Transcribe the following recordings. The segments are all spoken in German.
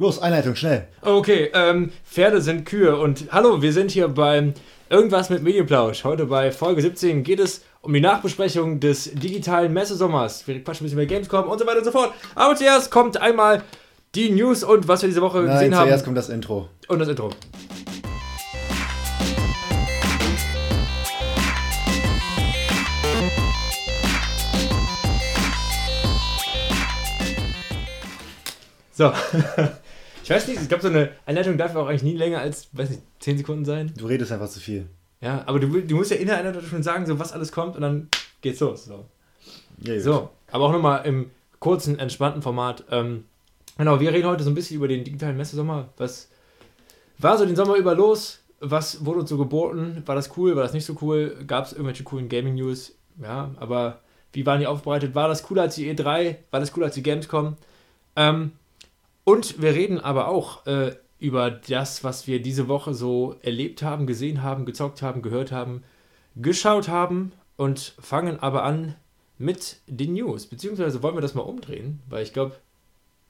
Los, Einleitung, schnell. Okay, ähm, Pferde sind Kühe und hallo, wir sind hier beim Irgendwas mit Medienplausch. Heute bei Folge 17 geht es um die Nachbesprechung des digitalen Messesommers. Wir quatschen ein bisschen über Gamescom und so weiter und so fort. Aber zuerst kommt einmal die News und was wir diese Woche Nein, gesehen haben. zuerst kommt das Intro. Und das Intro. So. Ich weiß nicht, ich glaube, so eine Einleitung darf auch eigentlich nie länger als, weiß nicht, 10 Sekunden sein. Du redest einfach zu viel. Ja, aber du, du musst ja in der Einleitung schon sagen, so was alles kommt und dann geht's los. So, Ja, so aber auch nochmal im kurzen, entspannten Format. Ähm, genau, wir reden heute so ein bisschen über den digitalen Messesommer. Was war so den Sommer über los? Was wurde uns so geboten? War das cool? War das nicht so cool? Gab es irgendwelche coolen Gaming-News? Ja, aber wie waren die aufbereitet? War das cooler als die E3? War das cooler als die Gamescom? Ähm, und wir reden aber auch äh, über das, was wir diese Woche so erlebt haben, gesehen haben, gezockt haben, gehört haben, geschaut haben und fangen aber an mit den News. Beziehungsweise wollen wir das mal umdrehen, weil ich glaube,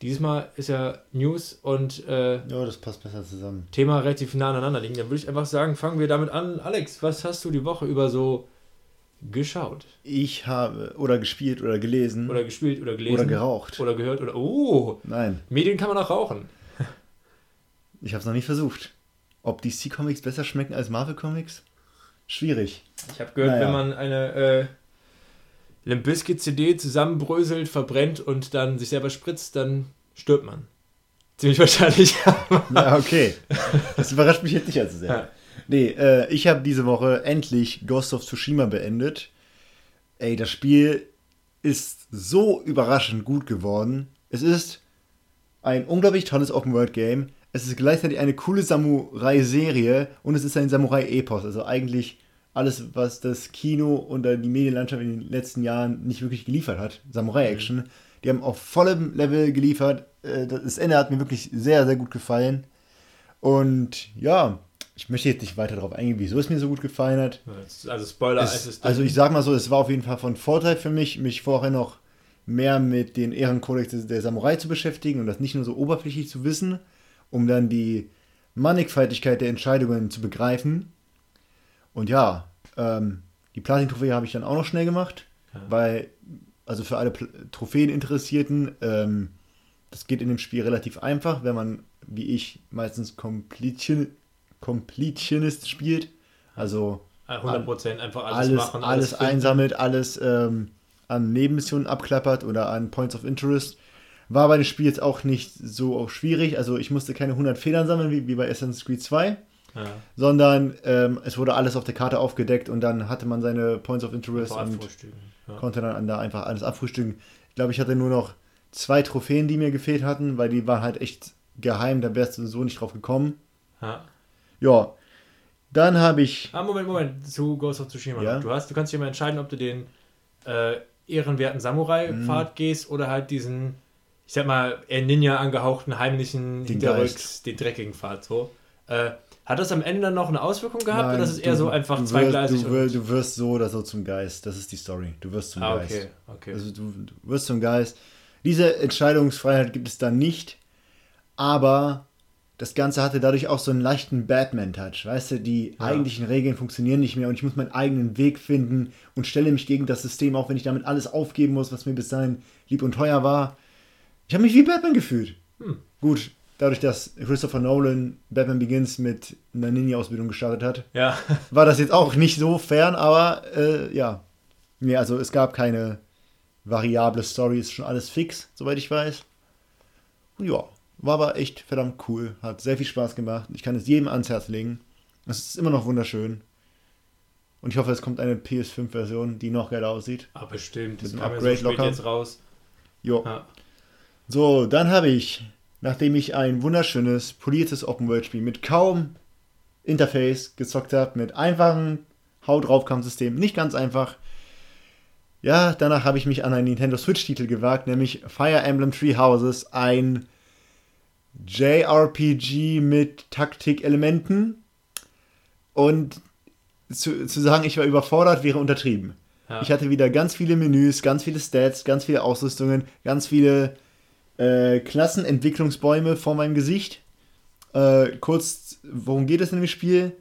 dieses Mal ist ja News und äh, Ja, das passt besser zusammen. Thema relativ nah aneinander liegen. Dann würde ich einfach sagen, fangen wir damit an. Alex, was hast du die Woche über so geschaut? Ich habe oder gespielt oder gelesen Oder gespielt oder gelesen? oder geraucht. Oder gehört oder. Oh! Nein, Medien kann man auch rauchen. ich habe es noch nicht versucht. Ob DC Comics besser schmecken als Marvel Comics? Schwierig. Ich habe gehört, Naja. wenn man eine äh, Limp Bizkit CD zusammenbröselt, verbrennt und dann sich selber spritzt, dann stirbt man. Ziemlich wahrscheinlich. Ja, okay. Das überrascht mich jetzt nicht allzu sehr. Ja. Nee, äh, ich habe diese Woche endlich Ghost of Tsushima beendet. Ey, das Spiel ist so überraschend gut geworden. Es ist ein unglaublich tolles Open-World-Game. Es ist gleichzeitig eine coole Samurai-Serie und es ist ein Samurai-Epos. Also eigentlich alles, was das Kino und die Medienlandschaft in den letzten Jahren nicht wirklich geliefert hat. Samurai-Action. Die haben auf vollem Level geliefert. Äh, Das Ende hat mir wirklich sehr, sehr gut gefallen. Und ja, ich möchte jetzt nicht weiter darauf eingehen, wieso es mir so gut gefallen hat. Also Spoiler, es also ich sag mal so, es war auf jeden Fall von Vorteil für mich, mich vorher noch mehr mit den Ehrenkodex der Samurai zu beschäftigen und das nicht nur so oberflächlich zu wissen, um dann die Mannigfaltigkeit der Entscheidungen zu begreifen. Und ja, ähm, die Platin-Trophäe habe ich dann auch noch schnell gemacht, Ja. weil, also für alle Pl- Trophäeninteressierten, ähm, das geht in dem Spiel relativ einfach, wenn man, wie ich, meistens Completion, Completionist spielt. Also 100% einfach alles, alles, machen. alles, finden. einsammelt, alles ähm, an Nebenmissionen abklappert oder an Points of Interest. War bei dem Spiel jetzt auch nicht so auch schwierig. Also ich musste keine 100 Federn sammeln, wie, wie bei Assassin's Creed 2, Ja, sondern ähm, es wurde alles auf der Karte aufgedeckt und dann hatte man seine Points of Interest und. Ja. konnte dann da einfach alles abfrühstücken. Ich glaube, ich hatte nur noch zwei Trophäen, die mir gefehlt hatten, weil die waren halt echt geheim, da wärst du so nicht drauf gekommen. Ja. Ja, dann habe ich Ah, Moment, Moment, zu Ghost of Tsushima. Ja. Du, hast, du kannst dich mal entscheiden, ob du den äh, ehrenwerten Samurai-Pfad gehst oder halt diesen, ich sag mal, eher Ninja angehauchten, heimlichen, Den hinterrücks, den dreckigen Pfad. So. Äh, hat das am Ende dann noch eine Auswirkung gehabt Nein, oder ist es eher du- so einfach du wirst, zweigleisig? du, wirst, du wirst so oder so zum Geist. Das ist die Story. Du wirst zum ah, Geist. okay, okay. Also du, du wirst zum Geist. Diese Entscheidungsfreiheit gibt es dann nicht, aber das Ganze hatte dadurch auch so einen leichten Batman-Touch. Weißt du, die Ja. eigentlichen Regeln funktionieren nicht mehr und ich muss meinen eigenen Weg finden und stelle mich gegen das System, auch wenn ich damit alles aufgeben muss, was mir bis dahin lieb und teuer war. Ich habe mich wie Batman gefühlt. Hm. Gut, dadurch, dass Christopher Nolan Batman Begins mit einer Ninja-Ausbildung gestartet hat, ja, war das jetzt auch nicht so fern, aber äh, ja. Nee, also es gab keine variable Story, ist schon alles fix, soweit ich weiß. Und ja, war aber echt verdammt cool, hat sehr viel Spaß gemacht. Ich kann es jedem ans Herz legen. Es ist immer noch wunderschön. Und ich hoffe, es kommt eine PS5-Version, die noch geiler aussieht. ah, bestimmt. Das kam ja Upgrade so spät locker. jetzt raus. Jo. Ja. So, dann habe ich, nachdem ich ein wunderschönes, poliertes Open-World-Spiel mit kaum Interface gezockt habe, mit einfachem Hau-Drauf-Kampfsystem, nicht ganz einfach, ja, danach habe ich mich an einen Nintendo Switch-Titel gewagt, nämlich Fire Emblem Three Houses, ein JRPG mit Taktik-Elementen. Und zu, zu sagen, ich war überfordert, wäre untertrieben. Ja. Ich hatte wieder ganz viele Menüs, ganz viele Stats, ganz viele Ausrüstungen, ganz viele äh, Klassenentwicklungsbäume vor meinem Gesicht. Äh, kurz, worum geht es in dem Spiel?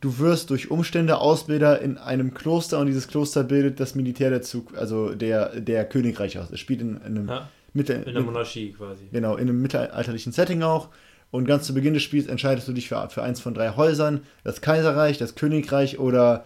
Du wirst durch Umstände Ausbilder in einem Kloster und dieses Kloster bildet das Militär der Zug, also der, der Königreich aus. Es spielt in, in einem Ja, Mittel, in der Monarchie quasi. Genau, in einem mittelalterlichen Setting auch. Und ganz zu Beginn des Spiels entscheidest du dich für, für eins von drei Häusern: das Kaiserreich, das Königreich oder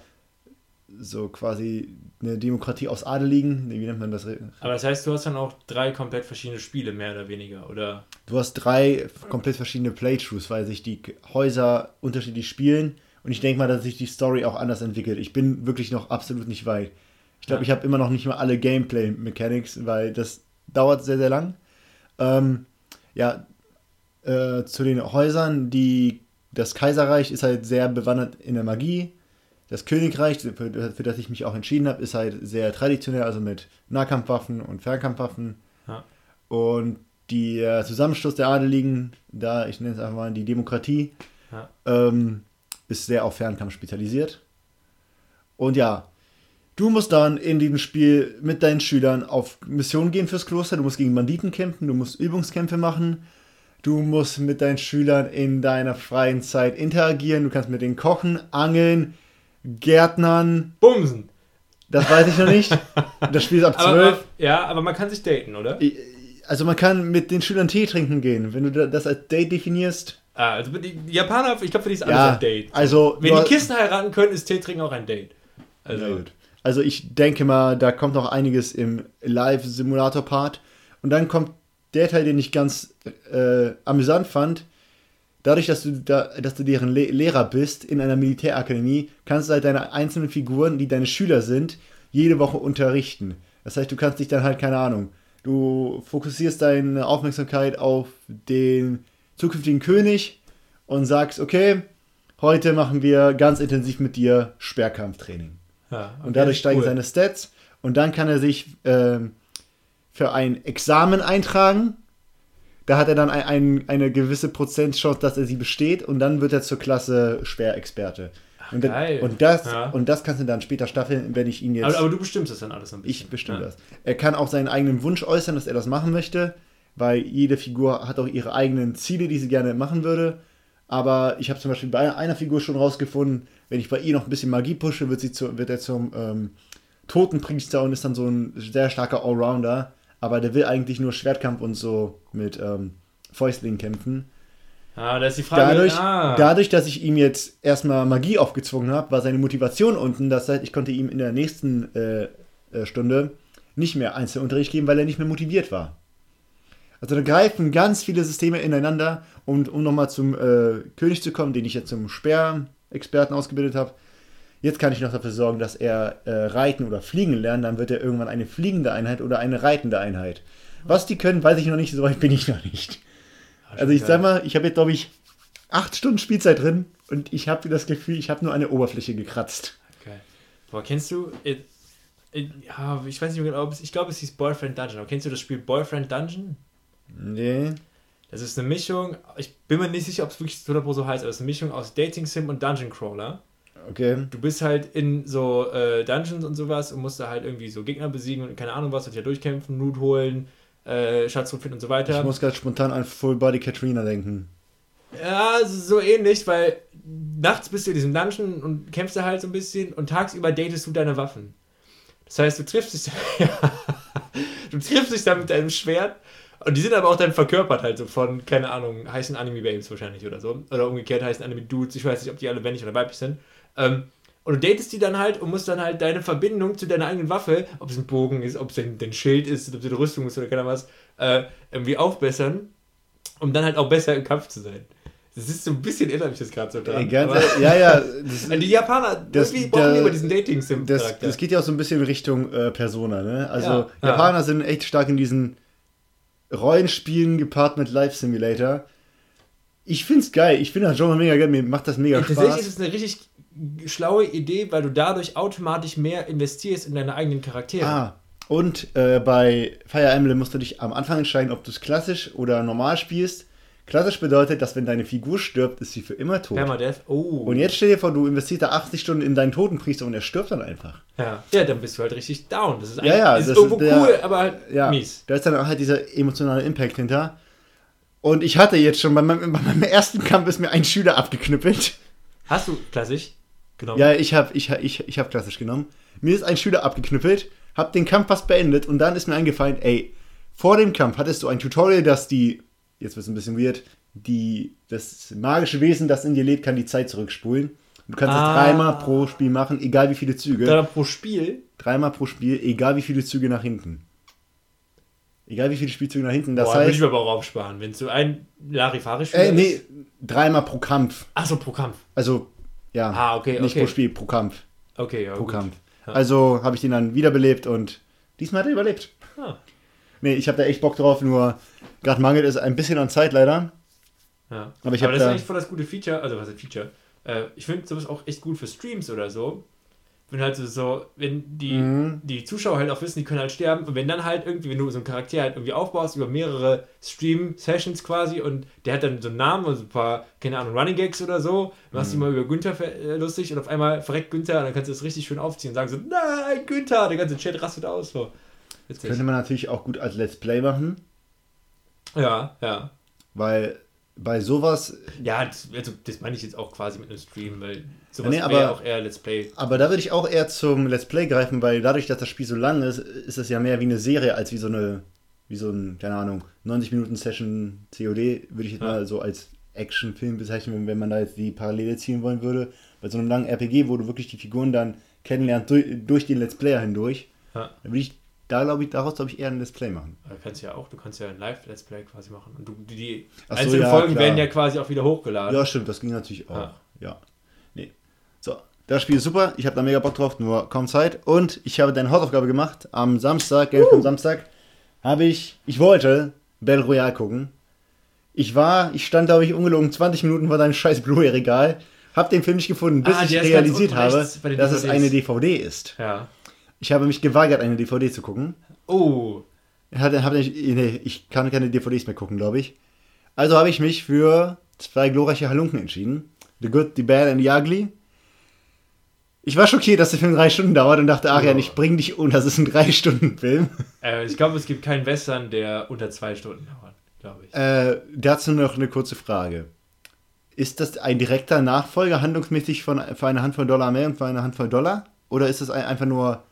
so quasi eine Demokratie aus Adeligen. Wie nennt man das? Aber das heißt, du hast dann auch drei komplett verschiedene Spiele, mehr oder weniger, oder? Du hast drei komplett verschiedene Playthroughs, weil sich die Häuser unterschiedlich spielen. Und ich denke mal, dass sich die Story auch anders entwickelt. Ich bin wirklich noch absolut nicht weit. Ich glaube, Ja. ich habe immer noch nicht mal alle Gameplay-Mechanics, weil das dauert sehr, sehr lang. Ähm, ja, äh, zu den Häusern, die das Kaiserreich ist halt sehr bewandert in der Magie. Das Königreich, für, für das ich mich auch entschieden habe, ist halt sehr traditionell, also mit Nahkampfwaffen und Fernkampfwaffen. Ja. Und die äh, Zusammenschluss der Adeligen, da ich nenne es einfach mal die Demokratie, Ja. ähm, ist sehr auf Fernkampf spezialisiert. Und ja, du musst dann in diesem Spiel mit deinen Schülern auf Mission gehen fürs Kloster. Du musst gegen Banditen kämpfen, du musst Übungskämpfe machen. Du musst mit deinen Schülern in deiner freien Zeit interagieren. Du kannst mit denen kochen, angeln, Gärtnern. Bumsen! Das weiß ich noch nicht. Das Spiel ist ab Aber, 12. aber, ja, aber man kann sich daten, oder? Also man kann mit den Schülern Tee trinken gehen. Wenn du da- das als Date definierst. Ah, also die, Japaner, ich glaube, für die ist alles Ja, ein Date. also Wenn die Kissen heiraten können, ist Tee trinken auch ein Date. Also, Na gut. Also ich denke mal, da kommt noch einiges im Live-Simulator-Part. Und dann kommt der Teil, den ich ganz äh, amüsant fand. Dadurch, dass du, da, dass du deren Le Lehrer bist in einer Militärakademie, kannst du halt deine einzelnen Figuren, die deine Schüler sind, jede Woche unterrichten. Das heißt, du kannst dich dann halt, keine Ahnung, du fokussierst deine Aufmerksamkeit auf den zukünftigen König und sagst, okay, heute machen wir ganz intensiv mit dir Sperrkampftraining. Ja, okay, Und dadurch steigen cool. seine Stats. Und dann kann er sich ähm, für ein Examen eintragen. Da hat er dann ein, ein, eine gewisse Prozentchance, dass er sie besteht. Und dann wird er zur Klasse Sperrexperte. Und, da- geil. und, das, Ja. und das kannst du dann später staffeln, wenn ich ihn jetzt. Aber, aber du bestimmst das dann alles ein bisschen. ich bestimme ja. das. Er kann auch seinen eigenen Wunsch äußern, dass er das machen möchte. Weil jede Figur hat auch ihre eigenen Ziele, die sie gerne machen würde. Aber ich habe zum Beispiel bei einer Figur schon rausgefunden, wenn ich bei ihr noch ein bisschen Magie pushe, wird, sie zu, wird er zum ähm, Totenpriester und ist dann so ein sehr starker Allrounder. Aber der will eigentlich nur Schwertkampf und so mit ähm, Fäustlingen kämpfen. Ah, da ist die Frage. Dadurch, ah, dadurch, dass ich ihm jetzt erstmal Magie aufgezwungen habe, war seine Motivation unten. Das heißt, ich konnte ihm in der nächsten äh, äh, Stunde nicht mehr Einzelunterricht geben, weil er nicht mehr motiviert war. Also da greifen ganz viele Systeme ineinander. Und um nochmal zum äh, König zu kommen, den ich jetzt zum Sperrexperten ausgebildet habe, jetzt kann ich noch dafür sorgen, dass er äh, reiten oder fliegen lernt. Dann wird er irgendwann eine fliegende Einheit oder eine reitende Einheit. Was die können, weiß ich noch nicht, so weit bin ich noch nicht. Also ich sag mal, ich habe jetzt, glaube ich, acht Stunden Spielzeit drin und ich habe das Gefühl, ich habe nur eine Oberfläche gekratzt. Geil. Boah, kennst du. Äh, äh, ja, ich weiß nicht mehr genau, ob es, ich glaube, es hieß Boyfriend Dungeon. Aber kennst du das Spiel Boyfriend Dungeon? Nee. Das ist eine Mischung, ich bin mir nicht sicher, ob es wirklich 100% so heißt, aber es ist eine Mischung aus Dating Sim und Dungeon Crawler. Okay. Du bist halt in so äh, Dungeons und sowas und musst da halt irgendwie so Gegner besiegen und keine Ahnung was, und ja durchkämpfen, Loot holen, äh, Schatz finden und so weiter. Ich muss gerade spontan an Full Body Katrina denken. Ja, so ähnlich, weil nachts bist du in diesem Dungeon und kämpfst da halt so ein bisschen und tagsüber datest du deine Waffen. Das heißt, du triffst dich, du triffst dich dann mit deinem Schwert und die sind aber auch dann verkörpert halt so von, keine Ahnung, heißen Anime Babes wahrscheinlich oder so. Oder umgekehrt heißen Anime Dudes, ich weiß nicht, ob die alle männlich oder weiblich sind. Ähm, und du datest die dann halt und musst dann halt deine Verbindung zu deiner eigenen Waffe, ob es ein Bogen ist, ob es ein, ein Schild ist, ob es eine Rüstung ist oder keine was, äh, irgendwie aufbessern, um dann halt auch besser im Kampf zu sein. Das ist so ein bisschen erinnert mich das gerade so dran. Ganz, aber- ja, ja. Das, die Japaner, Das- irgendwie brauchen die immer diesen das, Dating-Sim-Charakter. das geht ja auch so ein bisschen in Richtung äh, Persona, ne? Also Ja, ja. Japaner sind echt stark in diesen Rollenspielen gepaart mit Life Simulator. Ich find's geil. Ich finde das Genre mega geil. Mir macht das mega Tatsächlich ist Spaß. es eine richtig schlaue Idee, weil du dadurch automatisch mehr investierst in deine eigenen Charaktere. Ah, und äh, bei Fire Emblem musst du dich am Anfang entscheiden, ob du es klassisch oder normal spielst. Klassisch bedeutet, dass wenn deine Figur stirbt, ist sie für immer tot. Permadeath. Oh. Und jetzt stell dir vor, du investierst da 80 Stunden in deinen Totenpriester und er stirbt dann einfach. Ja. ja, dann bist du halt richtig down. Das ist, Ja, ja, ist das irgendwo ist der- cool, aber halt Ja, mies. da ist dann auch halt dieser emotionale Impact hinter. Und ich hatte jetzt schon, bei meinem, bei meinem ersten Kampf ist mir ein Schüler abgeknüppelt. Hast du klassisch genommen? Ja, ich habe ich, ich, ich hab klassisch genommen. Mir ist ein Schüler abgeknüppelt, hab den Kampf fast beendet und dann ist mir eingefallen, ey, vor dem Kampf hattest du ein Tutorial, dass die, jetzt wird es ein bisschen weird, die, das magische Wesen, das in dir lebt, kann die Zeit zurückspulen. Du kannst Ah. das dreimal pro Spiel machen, egal wie viele Züge. Dann pro Spiel. Dreimal pro Spiel, egal wie viele Züge nach hinten. Egal wie viele Spielzüge nach hinten. Das Boah, würde heißt, ich mir aber auch aufsparen. Wenn so ein Larifari äh, nee, dreimal pro Kampf. Achso, pro Kampf. Also, ja, Ah, okay, nicht okay. pro Spiel, pro Kampf. Okay, ja. Pro gut. Kampf. Ja. Also habe ich den dann wiederbelebt und diesmal hat er überlebt. Ah, Nee, ich habe da echt Bock drauf, nur gerade mangelt es ein bisschen an Zeit leider. ja. Aber ich hab das da- ist eigentlich voll das gute Feature. Also, was ist Feature? Äh, ich finde sowas auch echt gut für Streams oder so. Wenn halt so- wenn die, Mhm. die Zuschauer halt auch wissen, die können halt sterben. Und wenn dann halt irgendwie, wenn du so einen Charakter halt irgendwie aufbaust über mehrere Stream-Sessions quasi und der hat dann so einen Namen und so ein paar, keine Ahnung, Running Gags oder so, du machst Mhm. dich mal über Günther äh, lustig und auf einmal verreckt Günther und dann kannst du das richtig schön aufziehen und sagen so, nein, Günther, der ganze Chat rastet aus. So. Witzig. Könnte man natürlich auch gut als Let's Play machen, Ja, ja. weil bei sowas, Ja, das, also, das meine ich jetzt auch quasi mit einem Stream, weil sowas Nee, wäre aber- auch eher Let's Play. aber da würde ich auch eher zum Let's Play greifen, weil dadurch, dass das Spiel so lang ist, ist es ja mehr wie eine Serie als wie so eine, wie so ein, keine Ahnung, 90 Minuten Session COD, würde ich jetzt Ja. mal so als Actionfilm bezeichnen, wenn man da jetzt die Parallele ziehen wollen würde. Bei so einem langen RPG, wo du wirklich die Figuren dann kennenlernst durch, durch den Let's Player hindurch, Ja. dann würde ich da, glaube ich, daraus, glaube ich, eher ein Let's Play machen. Du kannst ja auch, du kannst ja ein Live-Let's Play quasi machen. Und du, die, Ach so, einzelnen ja, Folgen klar. werden ja quasi auch wieder hochgeladen. Ja, stimmt, das ging natürlich auch. Ja. Ja. Nee. So, das Spiel ist super. Ich habe da mega Bock drauf, nur kaum Zeit. Und ich habe deine Hausaufgabe gemacht. Am Samstag, Gamescom Samstag, habe ich, ich wollte Battle Royale gucken. Ich war, ich stand, glaube ich, ungelogen 20 Minuten vor deinem scheiß Blu-ray-Regal, habe den Film nicht gefunden, bis Ah, ich realisiert habe, dass es eine DVD ist. Ja. Ich habe mich geweigert, eine DVD zu gucken. Oh. Ich hatte, hab nicht, nee, ich kann keine DVDs mehr gucken, glaube ich. Also habe ich mich für zwei glorreiche Halunken entschieden. The Good, The Bad and The Ugly. Ich war schockiert, dass der Film drei Stunden dauert und dachte, ach ja, Ja. ich bring dich um, das ist ein Drei-Stunden-Film. Äh, ich glaube, es gibt keinen Western, der unter zwei Stunden dauert, glaube ich. Äh, dazu noch eine kurze Frage. Ist das ein direkter Nachfolger handlungsmäßig von, für eine Handvoll Dollar mehr und für eine Handvoll Dollar? Oder ist das ein, einfach nur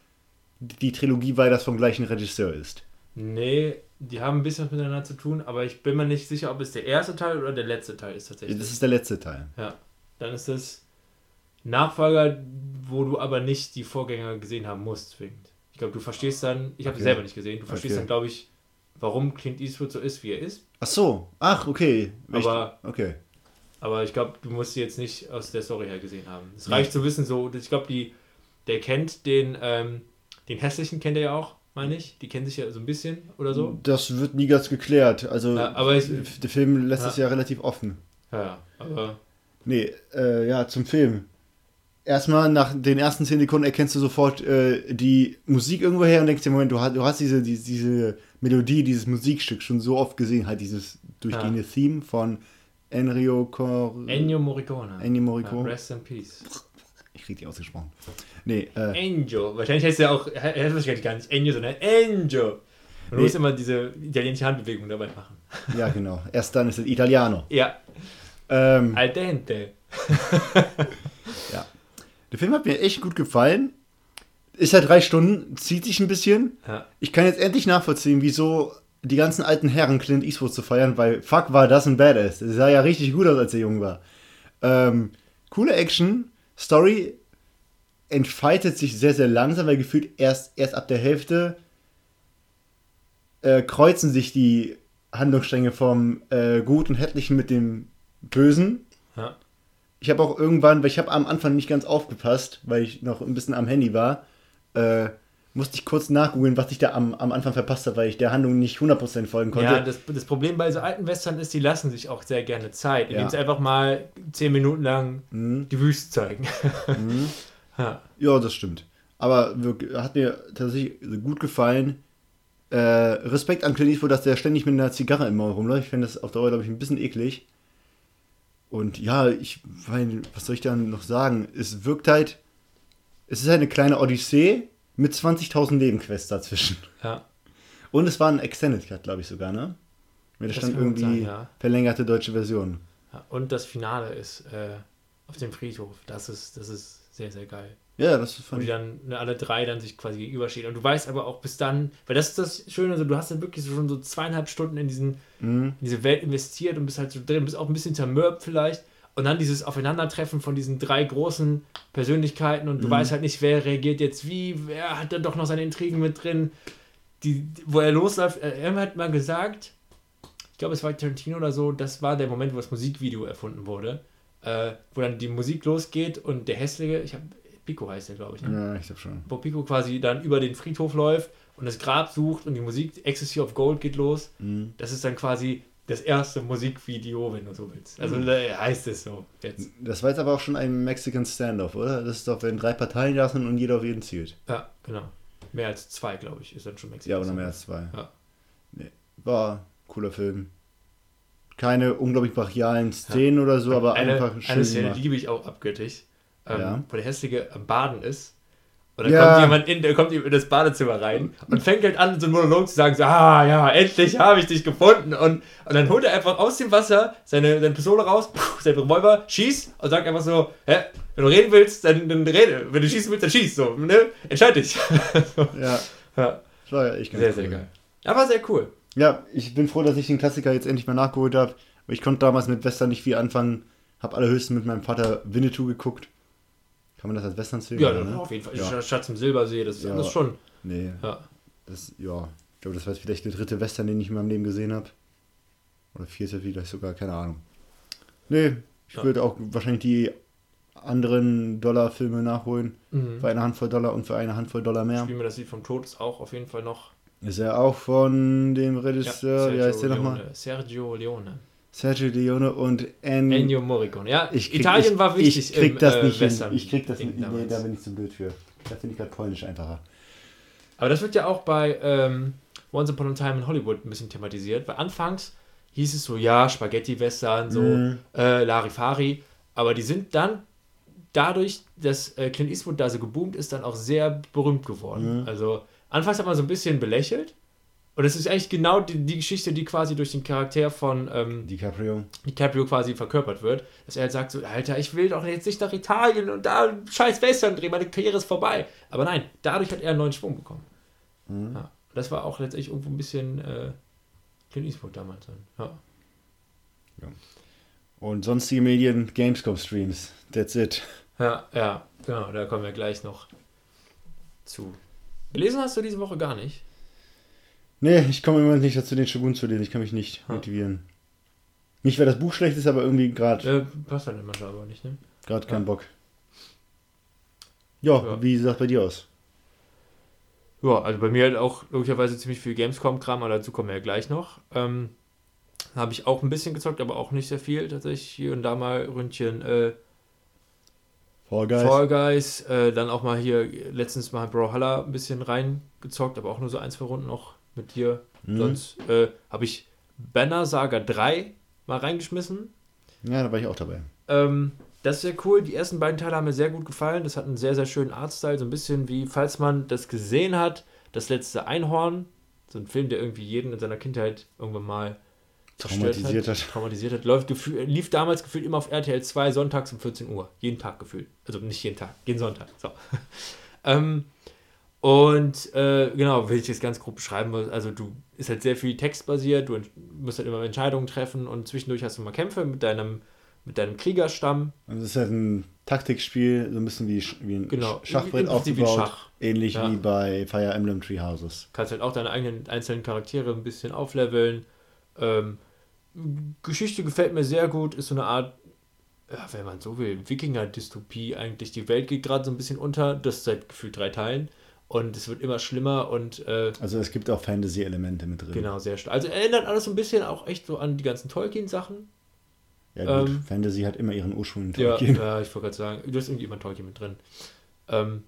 die Trilogie, weil das vom gleichen Regisseur ist? Nee, die haben ein bisschen was miteinander zu tun, aber ich bin mir nicht sicher, ob es der erste Teil oder der letzte Teil ist tatsächlich. Das ist der letzte Teil. Ja, dann ist es Nachfolger, wo du aber nicht die Vorgänger gesehen haben musst, zwingend. Ich glaube, du verstehst dann, ich habe Okay. sie selber nicht gesehen, du verstehst Okay. dann, glaube ich, warum Clint Eastwood so ist, wie er ist. Ach so, ach, okay. Aber- okay. Aber ich glaube, du musst sie jetzt nicht aus der Story her gesehen haben. Es reicht zu wissen, so, ich glaube, die, der kennt den, ähm, den hässlichen kennt er ja auch, meine ich. Die kennen sich ja so ein bisschen oder so. Das wird nie ganz geklärt. Also, Ja, aber ich- der Film lässt Ja. es ja relativ offen. Ja, aber Nee, äh, ja, zum Film. Erstmal nach den ersten 10 Sekunden erkennst du sofort äh, die Musik irgendwo her und denkst dir, Moment, du hast, du hast diese, diese, diese Melodie, dieses Musikstück schon so oft gesehen, halt dieses durchgehende Theme von Enrio Cor... Ennio Morricone. Ennio Ja, Morricone. rest in Peace. Ich krieg die ausgesprochen. Nee, äh, Ennio. Wahrscheinlich heißt er auch, er heißt wahrscheinlich gar nicht Ennio, sondern. Und du Nee. musst immer diese italienische Handbewegung dabei machen. ja, genau. Erst dann ist es Italiano. Ja, Ähm, al dente. der Film hat mir echt gut gefallen. Ist ja drei Stunden, zieht sich ein bisschen. Ja. Ich kann jetzt endlich nachvollziehen, wieso die ganzen alten Herren Clint Eastwood zu feiern, weil fuck war das ein Badass. Der sah ja richtig gut aus, als er jung war. Ähm, coole Action, Story entfaltet sich sehr, sehr langsam, weil gefühlt erst, erst ab der Hälfte äh, kreuzen sich die Handlungsstränge vom äh, Guten, Hässlichen mit dem Bösen. Ja. Ich habe auch irgendwann, weil ich habe am Anfang nicht ganz aufgepasst, weil ich noch ein bisschen am Handy war, äh, musste ich kurz nachgoogeln, was ich da am, am Anfang verpasst habe, weil ich der Handlung nicht 100% folgen konnte. Ja, das, das Problem bei so alten Western ist, die lassen sich auch sehr gerne Zeit, indem Ja. sie einfach mal zehn Minuten lang Mhm. die Wüste zeigen. Mhm. ja. Ja, das stimmt. Aber wirklich, hat mir tatsächlich gut gefallen. Äh, Respekt an Clint Eastwood, dass der ständig mit einer Zigarre im Maul rumläuft. Ich finde das auf Dauer, glaube ich, ein bisschen eklig. Und ja, ich meine, was soll ich da noch sagen? Es wirkt halt, es ist halt eine kleine Odyssee mit 20.000 Nebenquests dazwischen. Ja. Und es war ein Extended Cut, glaube ich sogar, ne? Mit da Das stand irgendwie sein, ja. verlängerte deutsche Version. ja. Und das Finale ist äh, auf dem Friedhof. Das ist, das ist sehr, sehr geil. Ja, das Wo fand die ich. dann ne, alle drei dann sich quasi gegenüberstehen. Und du weißt aber auch bis dann, weil das ist das Schöne, also du hast dann wirklich so schon so zweieinhalb Stunden in, diesen, Mhm. in diese Welt investiert und bist halt so drin, bist auch ein bisschen zermürbt vielleicht. Und dann dieses Aufeinandertreffen von diesen drei großen Persönlichkeiten und du Mhm. weißt halt nicht, wer reagiert jetzt wie, wer hat dann doch noch seine Intrigen mit drin. Die, wo er losläuft, äh, er hat mal gesagt, ich glaube, es war Tarantino oder so, das war der Moment, wo das Musikvideo erfunden wurde, äh, wo dann die Musik losgeht und der hässliche, ich habe Pico heißt der, glaube ich, ne? Ja, ich glaube schon. wo Pico quasi dann über den Friedhof läuft und das Grab sucht und die Musik Ecstasy of Gold geht los. Mhm. Das ist dann quasi das erste Musikvideo, wenn du so willst. Also Mhm. äh, heißt es so jetzt. Das war jetzt aber auch schon ein Mexican Standoff, oder? Das ist doch, wenn drei Parteien da sind und jeder auf jeden zielt. Ja, genau. Mehr als zwei, glaube ich, ist dann schon Mexiko. Ja, oder mehr als zwei. Ja. Nee. War cooler Film. Keine unglaublich brachialen Szenen oder so, aber eine, einfach schön eine Szene gemacht. liebe ich auch abgöttig, ähm, Ja. wo der Hässliche am Baden ist. Und dann Ja. kommt jemand in, der kommt in das Badezimmer rein und fängt halt an, so einen Monolog zu sagen, so, ah ja, endlich habe ich dich gefunden. Und, und dann holt er einfach aus dem Wasser seine, seine Pistole raus, seinen Revolver, schießt und sagt einfach so, hä, wenn du reden willst, dann, dann rede. Wenn du schießen willst, dann schieß. So, ne? Entscheid dich. so, Ja, ja, das war ja echt ganz sehr, cool. sehr geil. Aber sehr cool. Ja, ich bin froh, dass ich den Klassiker jetzt endlich mal nachgeholt habe. Ich konnte damals mit Western nicht viel anfangen. Habe allerhöchstens mit meinem Vater Winnetou geguckt. Kann man das als Western zählen? Ja, dann auf jeden Fall. Ja. Schatz im Silbersee, das ist Ja. alles schon. Nee, Ja. das, ja. Ich glaube, das war jetzt vielleicht der dritte Western, den ich in meinem Leben gesehen habe. Oder vierte vielleicht sogar, keine Ahnung. Nee, ich Ja. würde auch wahrscheinlich die anderen Dollar-Filme nachholen. Mhm. Für eine Handvoll Dollar und für eine Handvoll Dollar mehr. Spielen wir das Lied vom Tod ist auch auf jeden Fall noch. Ist er auch von dem Regisseur, wie heißt der nochmal? Sergio Leone. Sergio Leone und En Ennio Morricone. Ja, krieg, Italien ich, war wichtig. Ich krieg im, das äh, nicht Western hin. Ich krieg das nicht. Nee, da bin ich zu blöd für. Da finde ich gerade Polnisch einfacher. Aber das wird ja auch bei ähm, Once Upon a Time in Hollywood ein bisschen thematisiert, weil anfangs hieß es so, ja, Spaghetti-Western, so Mhm. äh, Larifari, aber die sind dann dadurch, dass äh, Clint Eastwood da so geboomt ist, dann auch sehr berühmt geworden. Mhm. Also anfangs hat man so ein bisschen belächelt und es ist eigentlich genau die, die Geschichte, die quasi durch den Charakter von ähm, DiCaprio. DiCaprio quasi verkörpert wird, dass er halt sagt so, Alter, ich will doch jetzt nicht nach Italien und da einen scheiß Western drehen, meine Karriere ist vorbei. Aber nein, dadurch hat er einen neuen Schwung bekommen. Mhm. Ja. Das war auch letztendlich irgendwo ein bisschen äh, Clint Eastwood damals dann. Ja. Und sonstige Medien, Gamescom-Streams. That's it. ja, ja, genau, da kommen wir gleich noch zu. Gelesen hast du diese Woche gar nicht? Nee, ich komme immer nicht dazu, den Shogun zu lesen. Ich kann mich nicht Ha. motivieren. Nicht, weil das Buch schlecht ist, aber irgendwie gerade Äh, passt halt manchmal aber nicht, ne? gerade keinen Ja. Bock. Ja, Ja. wie sieht das bei dir aus? Ja, also bei mir halt auch logischerweise ziemlich viel Gamescom-Kram, aber dazu kommen wir ja gleich noch. Ähm, habe ich auch ein bisschen gezockt, aber auch nicht sehr viel tatsächlich. Hier und da mal Ründchen äh, Fall Guys. Fall Guys, äh, dann auch mal hier letztens mal Brawlhalla ein bisschen reingezockt, aber auch nur so ein, zwei Runden noch mit dir. Mhm. Sonst äh, habe ich Banner Saga 3 mal reingeschmissen. Ja, da war ich auch dabei. Ähm, das ist sehr cool. Die ersten beiden Teile haben mir sehr gut gefallen. Das hat einen sehr, sehr schönen Artstyle. So ein bisschen wie, falls man das gesehen hat, das letzte Einhorn. So ein Film, der irgendwie jeden in seiner Kindheit irgendwann mal Traumatisiert hat. Traumatisiert hat. Läuft gefühl, lief damals gefühlt immer auf RTL 2 sonntags um 14 Uhr. Jeden Tag gefühlt. Also nicht jeden Tag, jeden Sonntag. So. ähm, und äh, genau, will ich das ganz grob beschreiben. Also du ist halt sehr viel textbasiert, du musst halt immer Entscheidungen treffen und zwischendurch hast du mal Kämpfe mit deinem, mit deinem Kriegerstamm. Also es ist halt ein Taktikspiel, so ein bisschen wie, wie ein Genau, Sch- Schachbrett aufgebaut. Schach. Ähnlich Ja. wie bei Fire Emblem Tree Houses. Kannst halt auch deine eigenen einzelnen Charaktere ein bisschen aufleveln. Ähm, Geschichte gefällt mir sehr gut, ist so eine Art, ja, wenn man so will, Wikinger-Dystopie eigentlich. Die Welt geht gerade so ein bisschen unter, das seit gefühlt drei Teilen. Und es wird immer schlimmer und äh, Also es gibt auch Fantasy-Elemente mit drin. genau, sehr stark. Also erinnert alles so ein bisschen auch echt so an die ganzen Tolkien-Sachen. Ja gut, Ähm, Fantasy hat immer ihren Ursprung in Ja, Tolkien. ja, ich wollte gerade sagen, du hast irgendwie immer Tolkien mit drin. Ähm,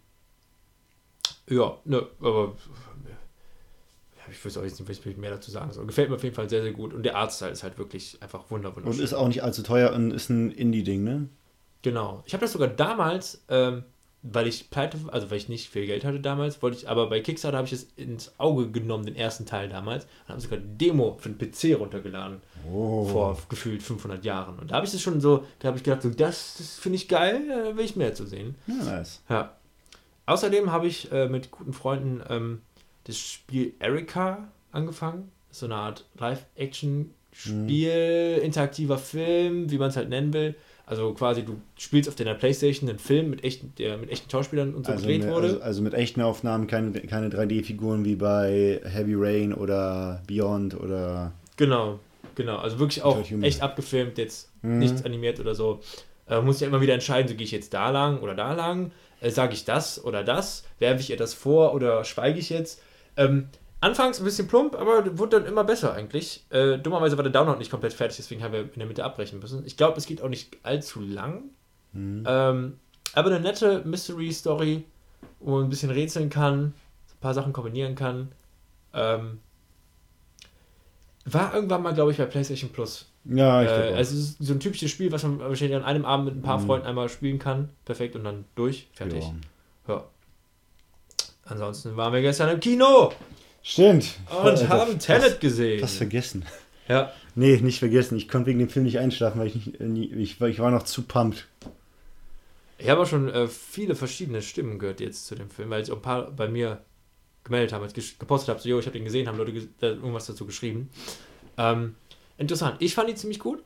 ja, ne, aber ja, ich wüsste auch jetzt nicht, was ich mehr dazu sagen soll. Gefällt mir auf jeden Fall sehr, sehr gut. Und der Artstyle ist halt wirklich einfach wunder, Und ist auch nicht allzu teuer und ist ein Indie-Ding, ne? Genau. Ich habe das sogar damals, ähm, weil ich pleite, also weil ich nicht viel Geld hatte damals, wollte ich, aber bei Kickstarter habe ich es ins Auge genommen, den ersten Teil damals, und habe sogar die Demo für den PC runtergeladen. Oh. Vor gefühlt 500 Jahren. Und da habe ich es schon so, da habe ich gedacht, so, das, das finde ich geil, da will ich mehr zu sehen. Ja, nice. Ja. Außerdem habe ich äh, mit guten Freunden ähm, das Spiel Erika angefangen. So eine Art Live-Action-Spiel, interaktiver Film, wie man es halt nennen will. Also quasi, du spielst auf deiner Playstation einen Film mit echten, der mit echten Schauspielern und so Also, gedreht mit, wurde. also, also mit echten Aufnahmen, keine, keine 3D-Figuren wie bei Heavy Rain oder Beyond oder. Genau, genau. Also wirklich auch echt abgefilmt, jetzt Mhm. nichts animiert oder so. Äh, muss ja immer wieder entscheiden, so gehe ich jetzt da lang oder da lang. Äh, Sage ich das oder das? Werfe ich ihr das vor oder schweige ich jetzt? Ähm, anfangs ein bisschen plump, aber wurde dann immer besser eigentlich. Äh, dummerweise war der Download nicht komplett fertig, deswegen haben wir in der Mitte abbrechen müssen. Ich glaube, es geht auch nicht allzu lang. Mhm. Ähm, aber eine nette Mystery-Story, wo man ein bisschen rätseln kann, ein paar Sachen kombinieren kann. Ähm, war irgendwann mal, glaube ich, bei PlayStation Plus. Ja, ich Äh, also es ist so ein typisches Spiel, was man wahrscheinlich an einem Abend mit ein paar Mhm. Freunden einmal spielen kann. Perfekt und dann durch, fertig. Ja. Ja. Ansonsten waren wir gestern im Kino Stimmt. und Alter, haben Tenet gesehen. Was vergessen. ja. Nee, nicht vergessen. Ich konnte wegen dem Film nicht einschlafen, weil ich nicht, äh, nie, ich, war- ich war noch zu pumped. Ich habe auch schon äh, viele verschiedene Stimmen gehört jetzt zu dem Film, weil sich auch ein paar bei mir gemeldet haben, als gepostet habe, so, jo, ich habe den gesehen, haben Leute äh, irgendwas dazu geschrieben. Ähm, interessant. Ich fand ihn ziemlich gut.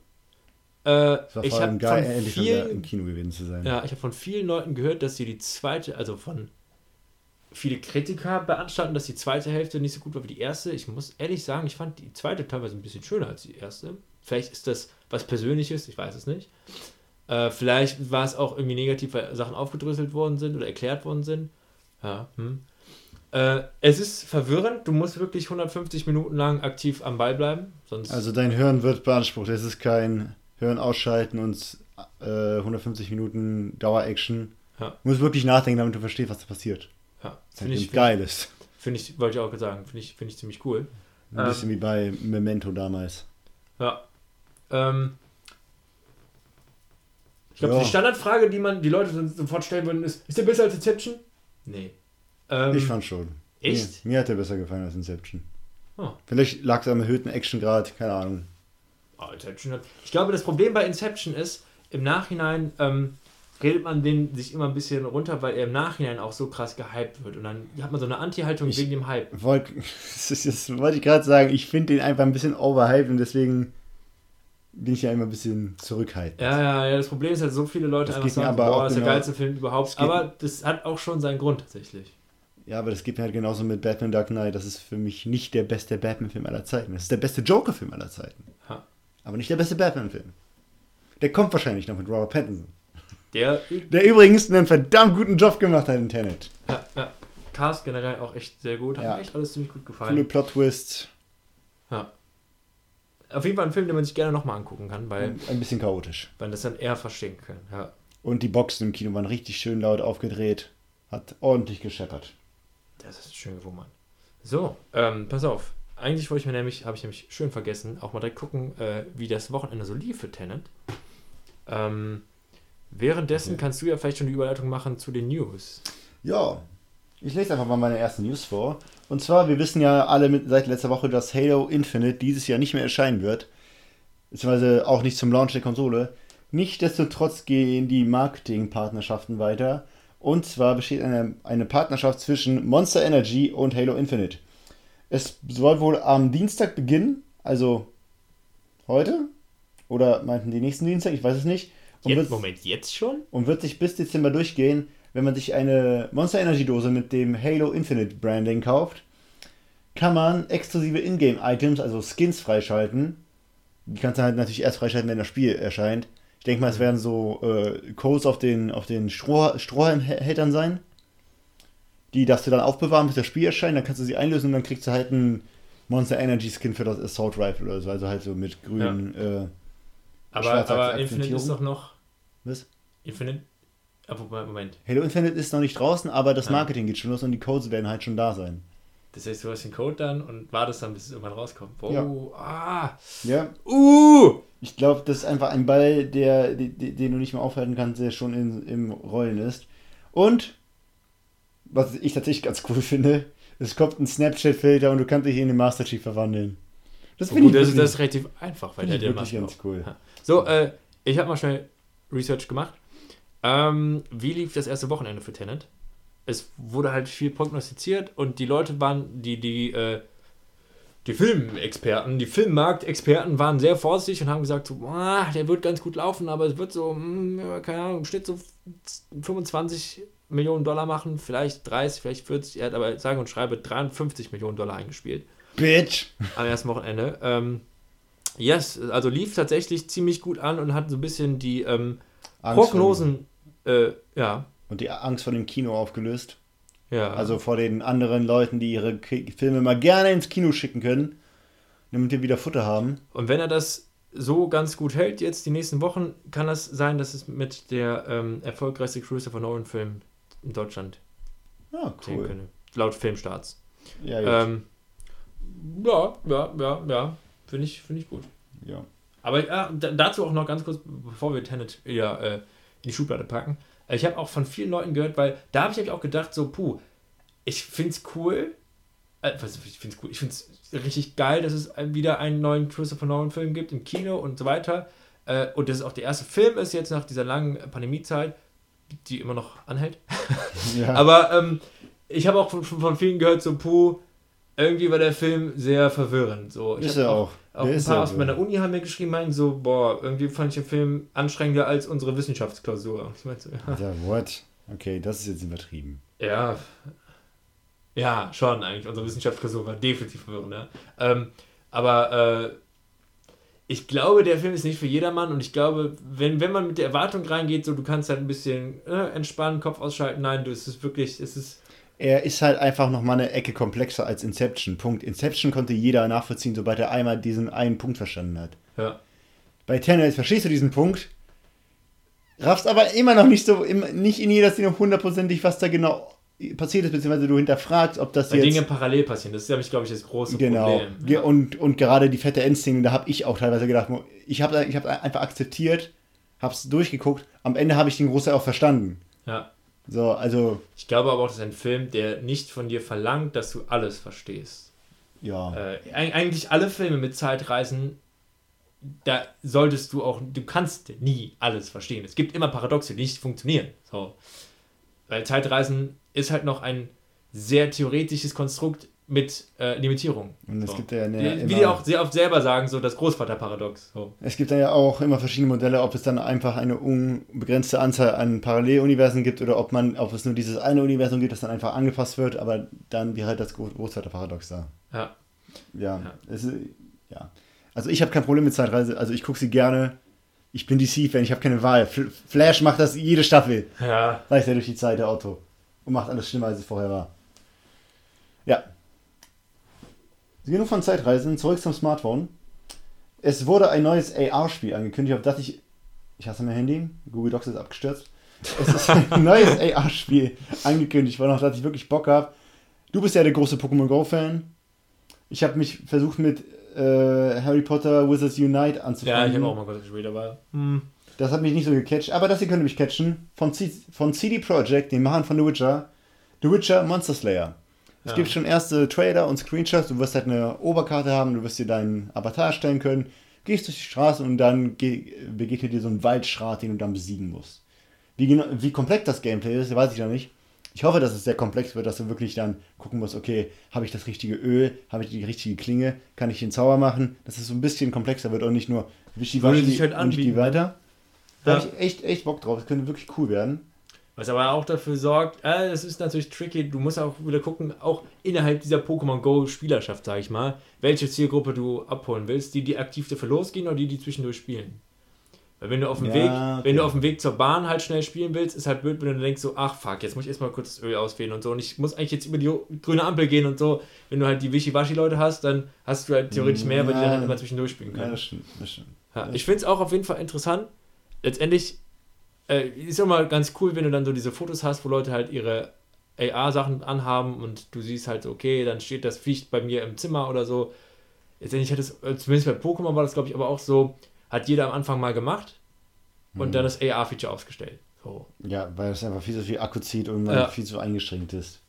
Äh, Es war ich vor allem geil, endlich wieder im vielen, Kino gewesen zu sein. ja, ich habe von vielen Leuten gehört, dass sie die zweite, also von viele Kritiker beanstanden, dass die zweite Hälfte nicht so gut war wie die erste. Ich muss ehrlich sagen, ich fand die zweite teilweise ein bisschen schöner als die erste. Vielleicht ist das was Persönliches, ich weiß es nicht. Äh, vielleicht war es auch irgendwie negativ, weil Sachen aufgedröselt worden sind oder erklärt worden sind. Ja, hm. äh, es ist verwirrend. Du musst wirklich 150 Minuten lang aktiv am Ball bleiben. Sonst Also dein Hören wird beansprucht. Es ist kein Hören ausschalten und äh, 150 Minuten Dauer-Action. Ja. Du musst wirklich nachdenken, damit du verstehst, was da passiert. Ja, finde ich, ist geil ist. find ich, wollte ich auch sagen, finde ich, find ich ziemlich cool. Ein Ähm. bisschen wie bei Memento damals. Ja. Ähm, ich glaube, Ja. die Standardfrage, die man die Leute so- sofort stellen würden, ist: Ist der besser als Inception? Nee. Ähm, ich fand schon. echt? Mir, mir hat der besser gefallen als Inception. Oh. Vielleicht lag es am erhöhten Actiongrad, keine Ahnung. Oh, Inception hat, ich glaube, das Problem bei Inception ist, im Nachhinein ähm, redet man den sich immer ein bisschen runter, weil er im Nachhinein auch so krass gehypt wird. Und dann hat man so eine Anti-Haltung wegen dem Hype. Wollt, das, das wollte ich gerade sagen. Ich finde den einfach ein bisschen overhyped und deswegen bin ich ja immer ein bisschen zurückhaltend. Ja, ja, ja, das Problem ist halt, so viele Leute Das einfach sagen, aber boah, auch ist der genau- geilste Film überhaupt. Aber das hat auch schon seinen Grund tatsächlich. Ja, aber das geht mir halt genauso mit Batman Dark Knight. Das ist für mich nicht der beste Batman-Film aller Zeiten. Das ist der beste Joker-Film aller Zeiten. Ha. Aber nicht der beste Batman-Film. Der kommt wahrscheinlich noch mit Robert Pattinson. Der Der übrigens einen verdammt guten Job gemacht hat in Tenet. Ja, ja. Cast generell auch echt sehr gut. Hat Ja. mir echt alles ziemlich gut Coole gefallen. Plot-Twists. Ja. Auf jeden Fall ein Film, den man sich gerne nochmal angucken kann, weil Ein bisschen chaotisch. man das dann eher verstehen kann. Ja. Und die Boxen im Kino waren richtig schön laut aufgedreht. Hat ordentlich gescheppert. Das ist schön gewummert. So, ähm, pass auf. Eigentlich wollte ich mir nämlich, habe ich nämlich schön vergessen, auch mal direkt gucken, äh, wie das Wochenende so lief für Tenet. Ähm, währenddessen Okay. kannst du ja vielleicht schon die Überleitung machen zu den News. Ja, ich lese einfach mal meine ersten News vor. Und zwar, wir wissen ja alle mit, seit letzter Woche, dass Halo Infinite dieses Jahr nicht mehr erscheinen wird. Beziehungsweise auch nicht zum Launch der Konsole. Nichtsdestotrotz gehen die Marketingpartnerschaften weiter. Und zwar besteht eine, eine Partnerschaft zwischen Monster Energy und Halo Infinite. Es soll wohl am Dienstag beginnen, also heute? Oder meinten die nächsten Dienstag? Ich weiß es nicht. Und Jetzt, wird- Moment, jetzt schon? und wird sich bis Dezember durchgehen, wenn man sich eine Monster Energy Dose mit dem Halo Infinite Branding kauft, kann man exklusive Ingame-Items, also Skins freischalten. Die kannst du halt natürlich erst freischalten, wenn das Spiel erscheint. Ich denke mal, es werden so äh, Codes auf den, auf den Stroh, Strohhalmhältern sein. Die darfst du dann aufbewahren, bis das Spiel erscheint. Dann kannst du sie einlösen und dann kriegst du halt einen Monster Energy Skin für das Assault Rifle oder so. Also halt so mit grünen. Äh, Aber, aber. Infinite ist doch noch. was? Infinite. Aber Moment. Halo Infinite ist noch nicht draußen, aber das Ja. Marketing geht schon los und die Codes werden halt schon da sein. Das heißt, du hast den Code dann und wartest dann, bis es irgendwann rauskommt. Oh, Ja. ah. Ja, Uh! ich glaube, das ist einfach ein Ball, der, den, den du nicht mehr aufhalten kannst, der schon in, im Rollen ist. Und, was ich tatsächlich ganz cool finde, es kommt ein Snapchat-Filter und du kannst dich in den Master Chief verwandeln. Das So finde ich, das, ist- das ist relativ einfach, weil der der macht ganz auch. cool. Ja. So, äh, ich habe mal schnell Research gemacht. Ähm, wie lief das erste Wochenende für Tenet? Es wurde halt viel prognostiziert und die Leute waren, die, die, äh, die Filmexperten, die Filmmarktexperten waren sehr vorsichtig und haben gesagt, so, ah, der wird ganz gut laufen, aber es wird so, hm, ja, keine Ahnung, im Schnitt so 25 Millionen Dollar machen, vielleicht 30, vielleicht 40. Er hat aber sage und schreibe 53 Millionen Dollar eingespielt Bitch! am ersten Wochenende. Ähm, yes, also lief tatsächlich ziemlich gut an und hat so ein bisschen die ähm, Prognosen, äh, ja, und die Angst vor dem Kino aufgelöst. ja. Also vor den anderen Leuten, die ihre Filme mal gerne ins Kino schicken können, damit wir wieder Futter haben. Und wenn er das so ganz gut hält jetzt die nächsten Wochen, kann das sein, dass es mit der ähm, erfolgreichste Christopher Nolan-Film in Deutschland sehen cool. könnte. Laut Filmstarts. Ja. Ähm, ja, ja, ja, ja. Finde ich, finde ich gut. ja. Aber ja, da- dazu auch noch ganz kurz, bevor wir Tenet wieder äh, in die Schublade packen. Äh, Ich habe auch von vielen Leuten gehört, weil da habe ich nämlich auch gedacht, so, puh, ich finde es cool. Äh, ich finde es cool. Ich finde es richtig geil, dass es wieder einen neuen Christopher Nolan-Film gibt im Kino und so weiter. Äh, und dass es auch der erste Film ist jetzt nach dieser langen Pandemiezeit, die immer noch anhält. ja. Aber ähm, ich habe auch von, von vielen gehört, so, puh, irgendwie war der Film sehr verwirrend. So, ich ist er auch. auch Der ein paar aus meiner Uni haben mir geschrieben, meinen so, boah, irgendwie fand ich den Film anstrengender als unsere Wissenschaftsklausur. Ich meinte so, ja. Ja, what? Okay, das ist jetzt übertrieben. ja. Ja, schon eigentlich. Unsere Wissenschaftsklausur war definitiv verwirrender. Ähm, aber äh, ich glaube, der Film ist nicht für jedermann und ich glaube, wenn, wenn man mit der Erwartung reingeht, so du kannst halt ein bisschen äh, entspannen, Kopf ausschalten, nein, du, es ist wirklich, es ist, Er ist halt einfach nochmal eine Ecke komplexer als Inception. Punkt. Inception konnte jeder nachvollziehen, sobald er einmal diesen einen Punkt verstanden hat. ja. Bei Tenet verstehst du diesen Punkt, raffst aber immer noch nicht so, nicht in jeder Szene hundertprozentig, was da genau passiert ist, beziehungsweise du hinterfragst, ob das Weil jetzt... Dinge parallel passieren. Das ist nämlich, glaube ich, das große Genau. Problem. Ge- Und, und gerade die fette Endszene, da habe ich auch teilweise gedacht, ich habe ich hab einfach akzeptiert, habe es durchgeguckt, am Ende habe ich den Großteil auch verstanden. ja. So, also, Ich glaube aber auch, das ist ein Film, der nicht von dir verlangt, dass du alles verstehst. ja. Äh, eig- eigentlich alle Filme mit Zeitreisen, da solltest du auch, du kannst nie alles verstehen. Es gibt immer Paradoxe, die nicht funktionieren. So. Weil Zeitreisen ist halt noch ein sehr theoretisches Konstrukt mit äh, Limitierung. Und es so. gibt ja eine, Die- Wie die auch sehr oft selber sagen, so das Großvaterparadox. So. Es gibt dann ja auch immer verschiedene Modelle, ob es dann einfach eine unbegrenzte Anzahl an Paralleluniversen gibt oder ob man, ob es nur dieses eine Universum gibt, das dann einfach angepasst wird, aber dann wäre halt das Groß- Großvaterparadox da. Ja. Ja, Ja. Es ja. Also ich habe kein Problem mit Zeitreise, also ich gucke sie gerne. Ich bin DC-Fan, ich habe keine Wahl. Fl Flash macht das jede Staffel. Ja. Reist er durch die Zeit, der Otto. Und macht alles schlimmer, als es vorher war. Ja. Genug von Zeitreisen, zurück zum Smartphone. Es wurde ein neues AR-Spiel angekündigt, auf das ich. Ich hasse mein Handy. Google Docs ist abgestürzt. Es ist ein neues AR-Spiel angekündigt worden, auf das ich wirklich Bock habe. Du bist ja der große Pokémon Go-Fan. Ich habe mich versucht mit äh, Harry Potter Wizards Unite anzufangen. Ja, ich habe auch mal kurz gespielt, aber. Hm. Das hat mich nicht so gecatcht, aber das hier könnte mich catchen. Von, C von CD Projekt, den Machern von The Witcher. The Witcher Monster Slayer. Es Ja. gibt schon erste Trailer und Screenshots. Du wirst halt eine Oberkarte haben, du wirst dir deinen Avatar erstellen können. Gehst durch die Straße und dann ge- begegnet dir so ein Waldschrat, den du dann besiegen musst. Wie, genau, wie komplex das Gameplay ist, weiß ich noch nicht. Ich hoffe, dass es sehr komplex wird, dass du wirklich dann gucken musst, okay, habe ich das richtige Öl, habe ich die richtige Klinge, kann ich den Zauber machen, dass es so ein bisschen komplexer wird und nicht nur wischi Würde sich halt und anbieten. weiter. Da Ja. habe ich echt, echt Bock drauf. Das könnte wirklich cool werden. Was aber auch dafür sorgt, äh, das ist natürlich tricky, du musst auch wieder gucken, auch innerhalb dieser Pokémon Go Spielerschaft, sag ich mal, welche Zielgruppe du abholen willst, die, die aktiv dafür losgehen oder die, die zwischendurch spielen. Weil wenn du auf dem Ja, Weg, okay. wenn du auf dem Weg zur Bahn halt schnell spielen willst, ist halt blöd, wenn du denkst so, ach fuck, jetzt muss ich erstmal kurz das Öl auswählen und so und ich muss eigentlich jetzt über die grüne Ampel gehen und so. Wenn du halt die Wischiwaschi-Leute hast, dann hast du halt theoretisch mehr, weil die dann halt immer zwischendurch spielen können. Ja, das stimmt. Das stimmt. Ja, ich finde es auch auf jeden Fall interessant. Letztendlich äh, ist immer ganz cool, wenn du dann so diese Fotos hast, wo Leute halt ihre AR-Sachen anhaben und du siehst halt, okay, dann steht das Viech bei mir im Zimmer oder so. Letztendlich hat es, äh, zumindest bei Pokémon war das, glaube ich, aber auch so, hat jeder am Anfang mal gemacht und Mhm. dann das AR-Feature aufgestellt. So. Ja, weil es einfach viel zu viel Akku zieht und man Ja. viel zu eingeschränkt ist.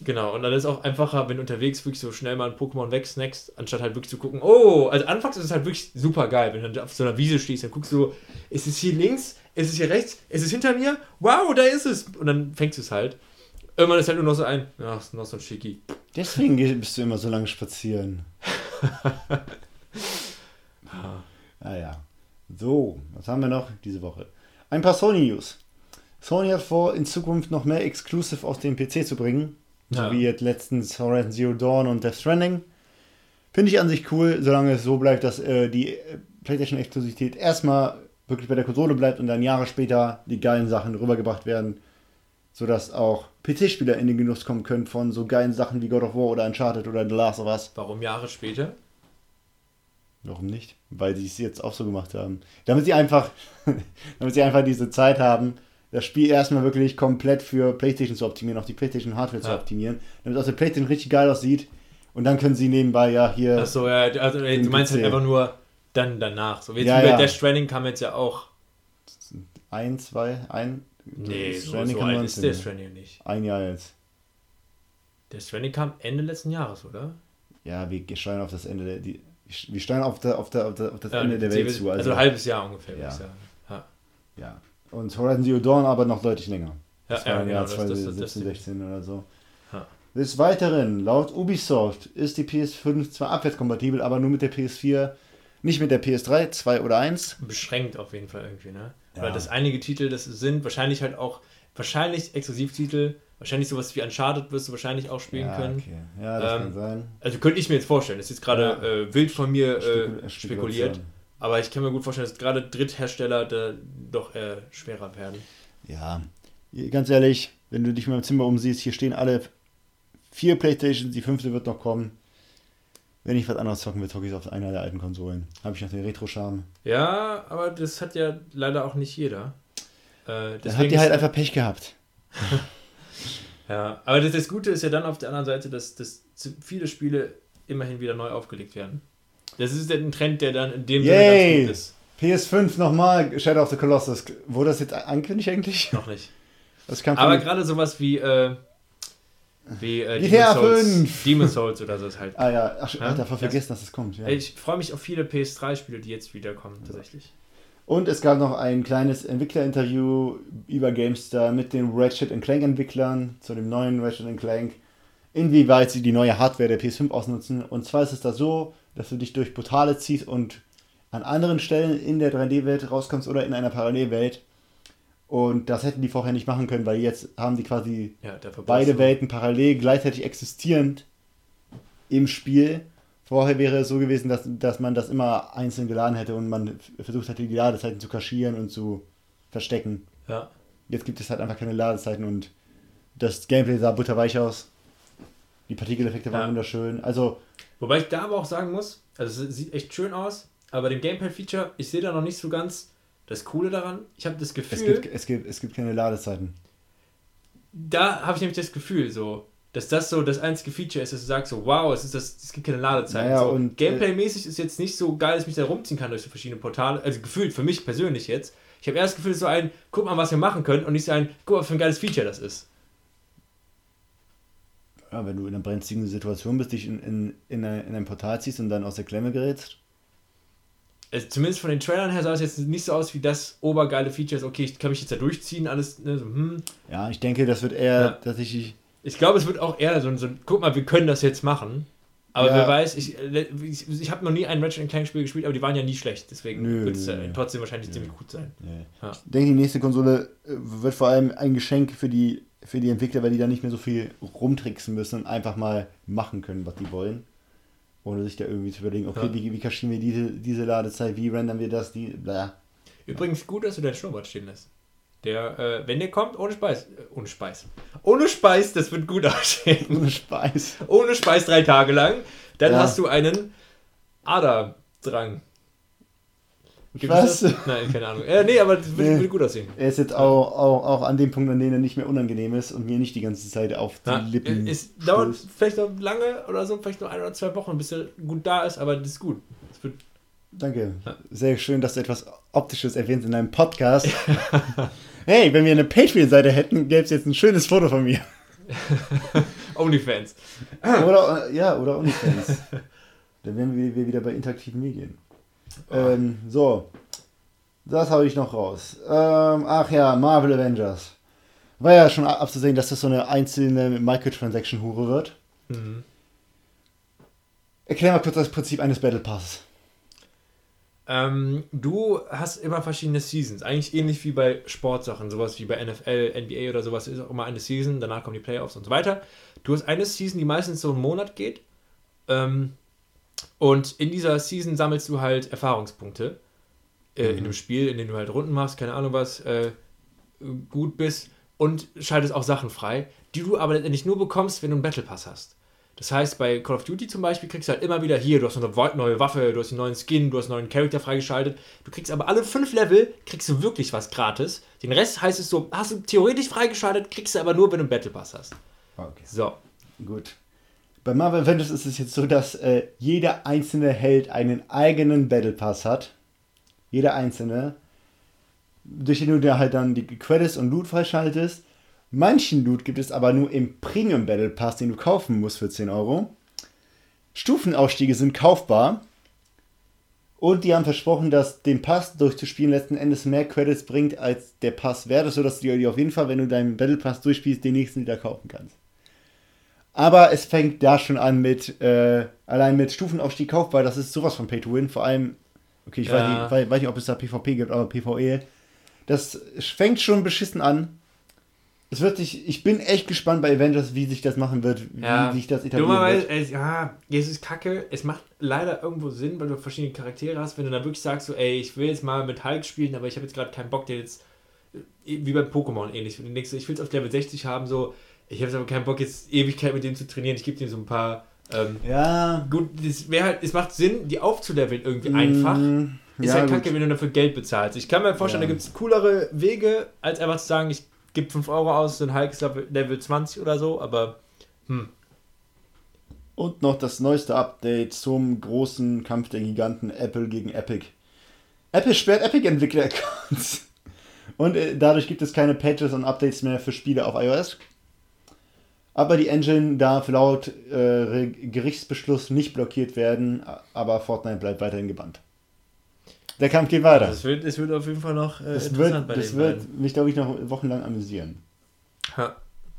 Genau, und dann ist es auch einfacher, wenn du unterwegs wirklich so schnell mal ein Pokémon wegsnackst, anstatt halt wirklich zu gucken, oh, also anfangs ist es halt wirklich super geil, wenn du auf so einer Wiese stehst, dann guckst du, ist es hier links, ist es hier rechts, ist es hinter mir? Wow, da ist es! Und dann fängst du es halt. Irgendwann ist halt nur noch so ein, ja, ist noch so ein Schicki. Deswegen bist du immer so lange spazieren. Ah ja. So, was haben wir noch diese Woche? Ein paar Sony News. Sony hat vor, in Zukunft noch mehr Exclusive auf den PC zu bringen. Ja. So wie jetzt letztens Horizon Zero Dawn und Death Stranding. Finde ich an sich cool, solange es so bleibt, dass äh, die äh, PlayStation-Exklusivität erstmal wirklich bei der Konsole bleibt und dann Jahre später die geilen Sachen rübergebracht werden, sodass auch PC-Spieler in den Genuss kommen können von so geilen Sachen wie God of War oder Uncharted oder The Last of Us. Warum Jahre später? Warum nicht? Weil sie es jetzt auch so gemacht haben. Damit sie einfach, damit sie einfach diese Zeit haben, das Spiel erstmal wirklich komplett für PlayStation zu optimieren, auch die PlayStation Hardware zu Ja. optimieren, damit es auf der PlayStation richtig geil aussieht. Und dann können sie nebenbei ja hier. Achso, ja, also Den du meinst halt PC. einfach nur dann danach. So, jetzt Ja, wie ja. Death Stranding kam jetzt ja auch. Ein, zwei, ein. Nee, Death so, Stranding so kam alt ist 19, Death ja. Stranding nicht. Ein Jahr jetzt. Death Stranding kam Ende letzten Jahres, oder? Ja, wir steuern auf das Ende der. Die, wir steuern auf, der, auf, der, auf, der, auf das Ja, Ende der Welt also, zu. also ein halbes Jahr ungefähr, würde Ja. ich sagen. Ja, ja. Und Horizon Zero Dawn aber noch deutlich länger. ja, Das war im Jahr das- das- das- 2017, das- 16 oder so. Ja. Des Weiteren, laut Ubisoft ist die PS5 zwar abwärtskompatibel, aber nur mit der PS4, nicht mit der PS3, 2 oder 1. beschränkt auf jeden Fall irgendwie, ne? Ja. Weil das einige Titel, das sind wahrscheinlich halt auch, wahrscheinlich Exklusivtitel, wahrscheinlich sowas wie Uncharted wirst du wahrscheinlich auch spielen ja, können. Okay. Ja, das Ähm, kann sein. Also könnte ich mir jetzt vorstellen, das ist jetzt gerade äh, wild von mir äh, Spekul- spekuliert, aber ich kann mir gut vorstellen, dass gerade Dritthersteller da doch äh, schwerer werden. Ja, ganz ehrlich, wenn du dich mal im Zimmer umsiehst, hier stehen alle vier Playstations, die fünfte wird noch kommen. Wenn ich was anderes zocken will, zocke ich es auf einer der alten Konsolen. Habe ich noch den Retro-Charme. Ja, aber das hat ja leider auch nicht jeder. Äh, Dann habt ihr halt einfach Pech gehabt. Ja, aber das, das Gute ist ja dann auf der anderen Seite, dass, dass viele Spiele immerhin wieder neu aufgelegt werden. Das ist ein Trend, der dann in dem Sinne Yay! ganz gut ist. PS5 nochmal, Shadow of the Colossus. Wurde das jetzt angekündigt eigentlich? Noch nicht. Aber gerade sowas wie, äh, wie äh, GTA Demon's Souls, 5. Demon's Souls oder so ist halt. Ah ja, ach, Ja? davor vergessen, dass es kommt. Ja. Ich freue mich auf viele PS3-Spiele, die jetzt wiederkommen, tatsächlich. Und es gab noch ein kleines Entwicklerinterview über GameStar mit den Ratchet Clank Entwicklern zu dem neuen Ratchet Clank, inwieweit sie die neue Hardware der PS5 ausnutzen. Und zwar ist es da so, dass du dich durch Portale ziehst und an anderen Stellen in der 3D-Welt rauskommst oder in einer Parallelwelt. Und das hätten die vorher nicht machen können, weil jetzt haben die quasi Ja, beide Welten parallel gleichzeitig existierend im Spiel. Vorher wäre es so gewesen, dass, dass man das immer einzeln geladen hätte und man versucht hätte, die Ladezeiten zu kaschieren und zu verstecken. Ja. Jetzt gibt es halt einfach keine Ladezeiten und das Gameplay sah butterweich aus. Die Partikeleffekte waren Ja. wunderschön. Also, Wobei ich da aber auch sagen muss, also es sieht echt schön aus, aber dem Gamepad-Feature, ich sehe da noch nicht so ganz das Coole daran. Ich habe das es Gefühl, gibt, es, gibt, es gibt keine Ladezeiten. da habe ich nämlich das Gefühl, so, dass das so das einzige Feature ist, dass du sagst, so, wow, es, ist das, es gibt keine Ladezeit. Naja, so, und, äh, Gameplay-mäßig ist jetzt nicht so geil, dass ich mich da rumziehen kann durch so verschiedene Portale. Also gefühlt für mich persönlich jetzt. Ich habe erst das Gefühl, es so ein, guck mal, was wir machen können und nicht so ein, guck mal, was für ein geiles Feature das ist. Ja, wenn du in einer brenzligen Situation bist, dich in, in, in, ein, in ein Portal ziehst und dann aus der Klemme gerätst. Also zumindest von den Trailern her sah es jetzt nicht so aus wie das obergeile Feature okay, ich kann mich jetzt da durchziehen, alles, ne, so, hm. Ja, ich denke, das wird eher Ja. tatsächlich. Ich glaube, es wird auch eher so ein, so guck mal, wir können das jetzt machen. Aber Ja. wer weiß, ich, äh, ich, ich habe noch nie ein Ratchet Clank Spiel gespielt, aber die waren ja nie schlecht. Deswegen wird es nö. trotzdem wahrscheinlich Nö. ziemlich gut sein. Ja. Ich denke, die nächste Konsole äh, wird vor allem ein Geschenk für die, für die Entwickler, weil die da nicht mehr so viel rumtricksen müssen und einfach mal machen können, was die wollen. Ohne sich da irgendwie zu überlegen, okay, Ja. wie, wie kaschieren wir diese, diese Ladezeit, wie rendern wir das, die, bla. Übrigens gut, dass du deinen Schnurrbart stehen lässt. Der, äh, wenn der kommt, ohne Speis. Äh, ohne Speis. Ohne Speis, das wird gut aussehen. Ohne Speis. ohne Speis drei Tage lang. Dann Ja. hast du einen Aderdrang. Gibt Was? es das? Nein, keine Ahnung. Äh, nee, aber das würde, Nee. würde gut aussehen. Er ist jetzt auch, auch, auch an dem Punkt, an dem er nicht mehr unangenehm ist und mir nicht die ganze Zeit auf die Ja, Lippen es dauert stößt. vielleicht noch lange oder so, vielleicht noch ein oder zwei Wochen, bis er gut da ist, aber das ist gut. Das wird, Danke. Ja. Sehr schön, dass du etwas Optisches erwähnst in deinem Podcast. hey, wenn wir eine Patreon-Seite hätten, gäbe es jetzt ein schönes Foto von mir. Onlyfans. Oder, äh, ja, oder OnlyFans. Dann wären wir, wir wieder bei interaktiven Medien. Ähm, so, das habe ich noch raus. Ähm, ach ja, Marvel Avengers. War ja schon abzusehen, dass das so eine einzelne Microtransaction-Hure wird. Mhm. Erklär mal kurz das Prinzip eines Battle Passes. Ähm, du hast immer verschiedene Seasons. Eigentlich ähnlich wie bei Sportsachen, sowas wie bei NFL, NBA oder sowas ist auch immer eine Season, danach kommen die Playoffs und so weiter. Du hast eine Season, die meistens so einen Monat geht. Ähm, und in dieser Season sammelst du halt Erfahrungspunkte äh, in dem Spiel, in dem du halt Runden machst, keine Ahnung was, äh, gut bist und schaltest auch Sachen frei, die du aber letztendlich nur bekommst, wenn du einen Battle Pass hast. Das heißt, bei Call of Duty zum Beispiel kriegst du halt immer wieder hier, du hast eine neue Waffe, du hast einen neuen Skin, du hast einen neuen Charakter freigeschaltet. Du kriegst aber alle fünf Level, kriegst du wirklich was gratis. Den Rest heißt es so, hast du theoretisch freigeschaltet, kriegst du aber nur, wenn du einen Battle Pass hast. Okay. So. Gut. Bei Marvel Avengers ist es jetzt so, dass äh, jeder einzelne Held einen eigenen Battle Pass hat. Jeder einzelne. Durch den du da halt dann die Credits und Loot freischaltest. Manchen Loot gibt es aber nur im Premium Battle Pass, den du kaufen musst für 10 Euro. Stufenausstiege sind kaufbar. Und die haben versprochen, dass den Pass durchzuspielen letzten Endes mehr Credits bringt als der Pass wert ist, sodass du dir auf jeden Fall, wenn du deinen Battle Pass durchspielst, den nächsten wieder kaufen kannst. Aber es fängt da schon an mit, äh, allein mit Stufenaufstieg kaufbar, das ist sowas von Pay to Win, vor allem, okay, ich Ja. weiß, nicht, weiß, weiß nicht, ob es da PvP gibt, aber PvE, das fängt schon beschissen an. Es wird sich, ich bin echt gespannt bei Avengers, wie sich das machen wird, Ja, wie sich das etablieren Dummerweise, wird. ey, ja, es ist kacke. Es macht leider irgendwo Sinn, weil du verschiedene Charaktere hast. Wenn du dann wirklich sagst, so, ey, ich will jetzt mal mit Hulk spielen, aber ich habe jetzt gerade keinen Bock, den jetzt, äh, wie bei Pokémon ähnlich. Wenn du denkst, ich will es auf Level 60 haben, so, ich habe jetzt aber keinen Bock, jetzt Ewigkeit mit dem zu trainieren. Ich gebe dir so ein paar, ähm, Ja, gut, das wäre halt, es macht Sinn, die aufzuleveln irgendwie einfach. Mm, Ist ja, halt gut. kacke, wenn du dafür Geld bezahlst. Ich kann mir vorstellen, Ja. da gibt es coolere Wege, als einfach zu sagen, ich gebe 5 Euro aus, dann Hulk ist Level- Level 20 oder so, aber hm. Und noch das neueste Update zum großen Kampf der Giganten Apple gegen Epic. Apple sperrt Epic-Entwickler-Accounts. Und äh, dadurch gibt es keine Patches und Updates mehr für Spiele auf iOS. Aber die Engine darf laut äh, Gerichtsbeschluss nicht blockiert werden, aber Fortnite bleibt weiterhin gebannt. Der Kampf geht weiter. Das wird, es wird auf jeden Fall noch äh, Das interessant wird, das den wird beiden. mich, glaube ich, noch wochenlang amüsieren. Ja,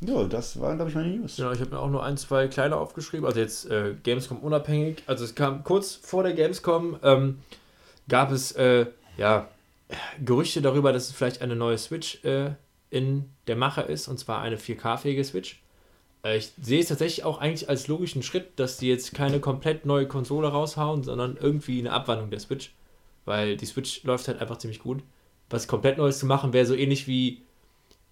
Jo, das waren, glaube ich, meine News. genau, ich habe mir auch nur ein, zwei kleine aufgeschrieben, also jetzt äh, Gamescom unabhängig. Also es kam kurz vor der Gamescom, ähm, gab es äh, ja, Gerüchte darüber, dass es vielleicht eine neue Switch äh, in der Mache ist, und zwar eine 4K-fähige Switch. Äh, ich sehe es tatsächlich auch eigentlich als logischen Schritt, dass die jetzt keine komplett neue Konsole raushauen, sondern irgendwie eine Abwandlung der Switch. Weil die Switch läuft halt einfach ziemlich gut. Was komplett Neues zu machen, wäre so ähnlich wie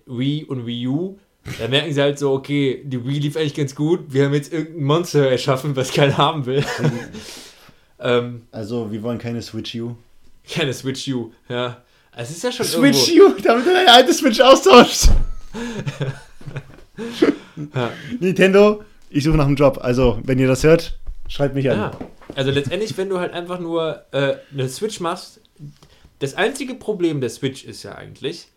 Wii und Wii U. Da merken sie halt so, okay, die Wii lief eigentlich ganz gut. Wir haben jetzt irgendein Monster erschaffen, was keiner haben will. ähm, Also, wir wollen keine Switch U. keine Switch U, ja. Es ist ja schon Switch irgendwo... U, damit du deine alte Switch austauschst. Ja. Nintendo, ich suche nach einem Job. Also, wenn ihr das hört, schreibt mich an. Ja. Also letztendlich, wenn du halt einfach nur äh, eine Switch machst, das einzige Problem der Switch ist ja eigentlich,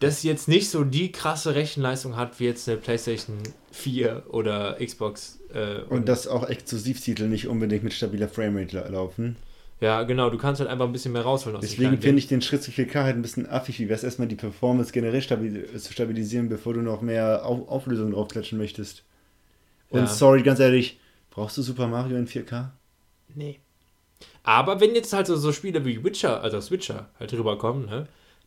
dass sie jetzt nicht so die krasse Rechenleistung hat wie jetzt eine PlayStation 4 oder Xbox. Äh, Und dass auch Exklusivtitel nicht unbedingt mit stabiler Framerate la- laufen. Ja, genau, du kannst halt einfach ein bisschen mehr rausholen aus dem Deswegen finde ich den Schritt zu 4K halt ein bisschen affig, wie wäre es erstmal die Performance generell stabil zu stabilisieren, bevor du noch mehr Auf Auflösung draufklatschen möchtest. Und Ja. sorry, ganz ehrlich, brauchst du Super Mario in 4K? Nee. Aber wenn jetzt halt so, so Spiele wie Witcher, also Switcher, halt rüberkommen, ne,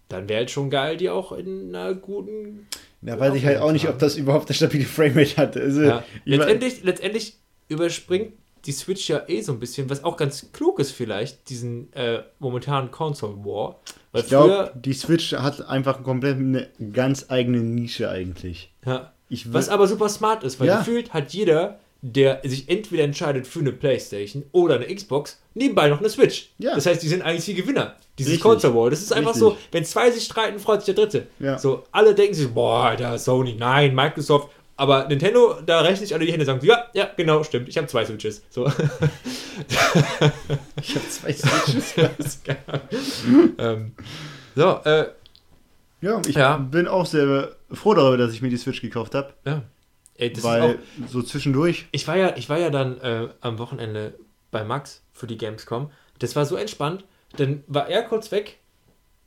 dann wäre halt schon geil, die auch in einer guten. Da weiß ich halt auch nicht, ob das überhaupt eine stabile Framerate hat. Also, Ja. Letztendlich, letztendlich überspringt die Switch ja eh so ein bisschen, was auch ganz klug ist vielleicht, diesen äh, momentanen Console War. Weil ich glaube, die Switch hat einfach komplett eine ganz eigene Nische eigentlich. ja, Ich was aber super smart ist, weil Ja. gefühlt hat jeder der sich entweder entscheidet für eine Playstation oder eine Xbox, nebenbei noch eine Switch. Ja. Das heißt, die sind eigentlich die Gewinner. Dieses Richtig. Console War. Das ist einfach Richtig. so, wenn zwei sich streiten, freut sich der Dritte. Ja. So, alle denken sich, boah, Alter, Sony, nein, Microsoft. Aber Nintendo, da rechnen sich alle die Hände und sagen, so, ja, ja, genau, stimmt, ich habe zwei Switches. So. Ich habe zwei Switches. ähm, so, äh, ja, ich Ja. bin auch sehr froh darüber, dass ich mir die Switch gekauft habe. ja. Ey, das ist auch, Weil so zwischendurch. ich war ja, ich war ja dann äh, am Wochenende bei Max für die Gamescom. Das war so entspannt. Dann war er kurz weg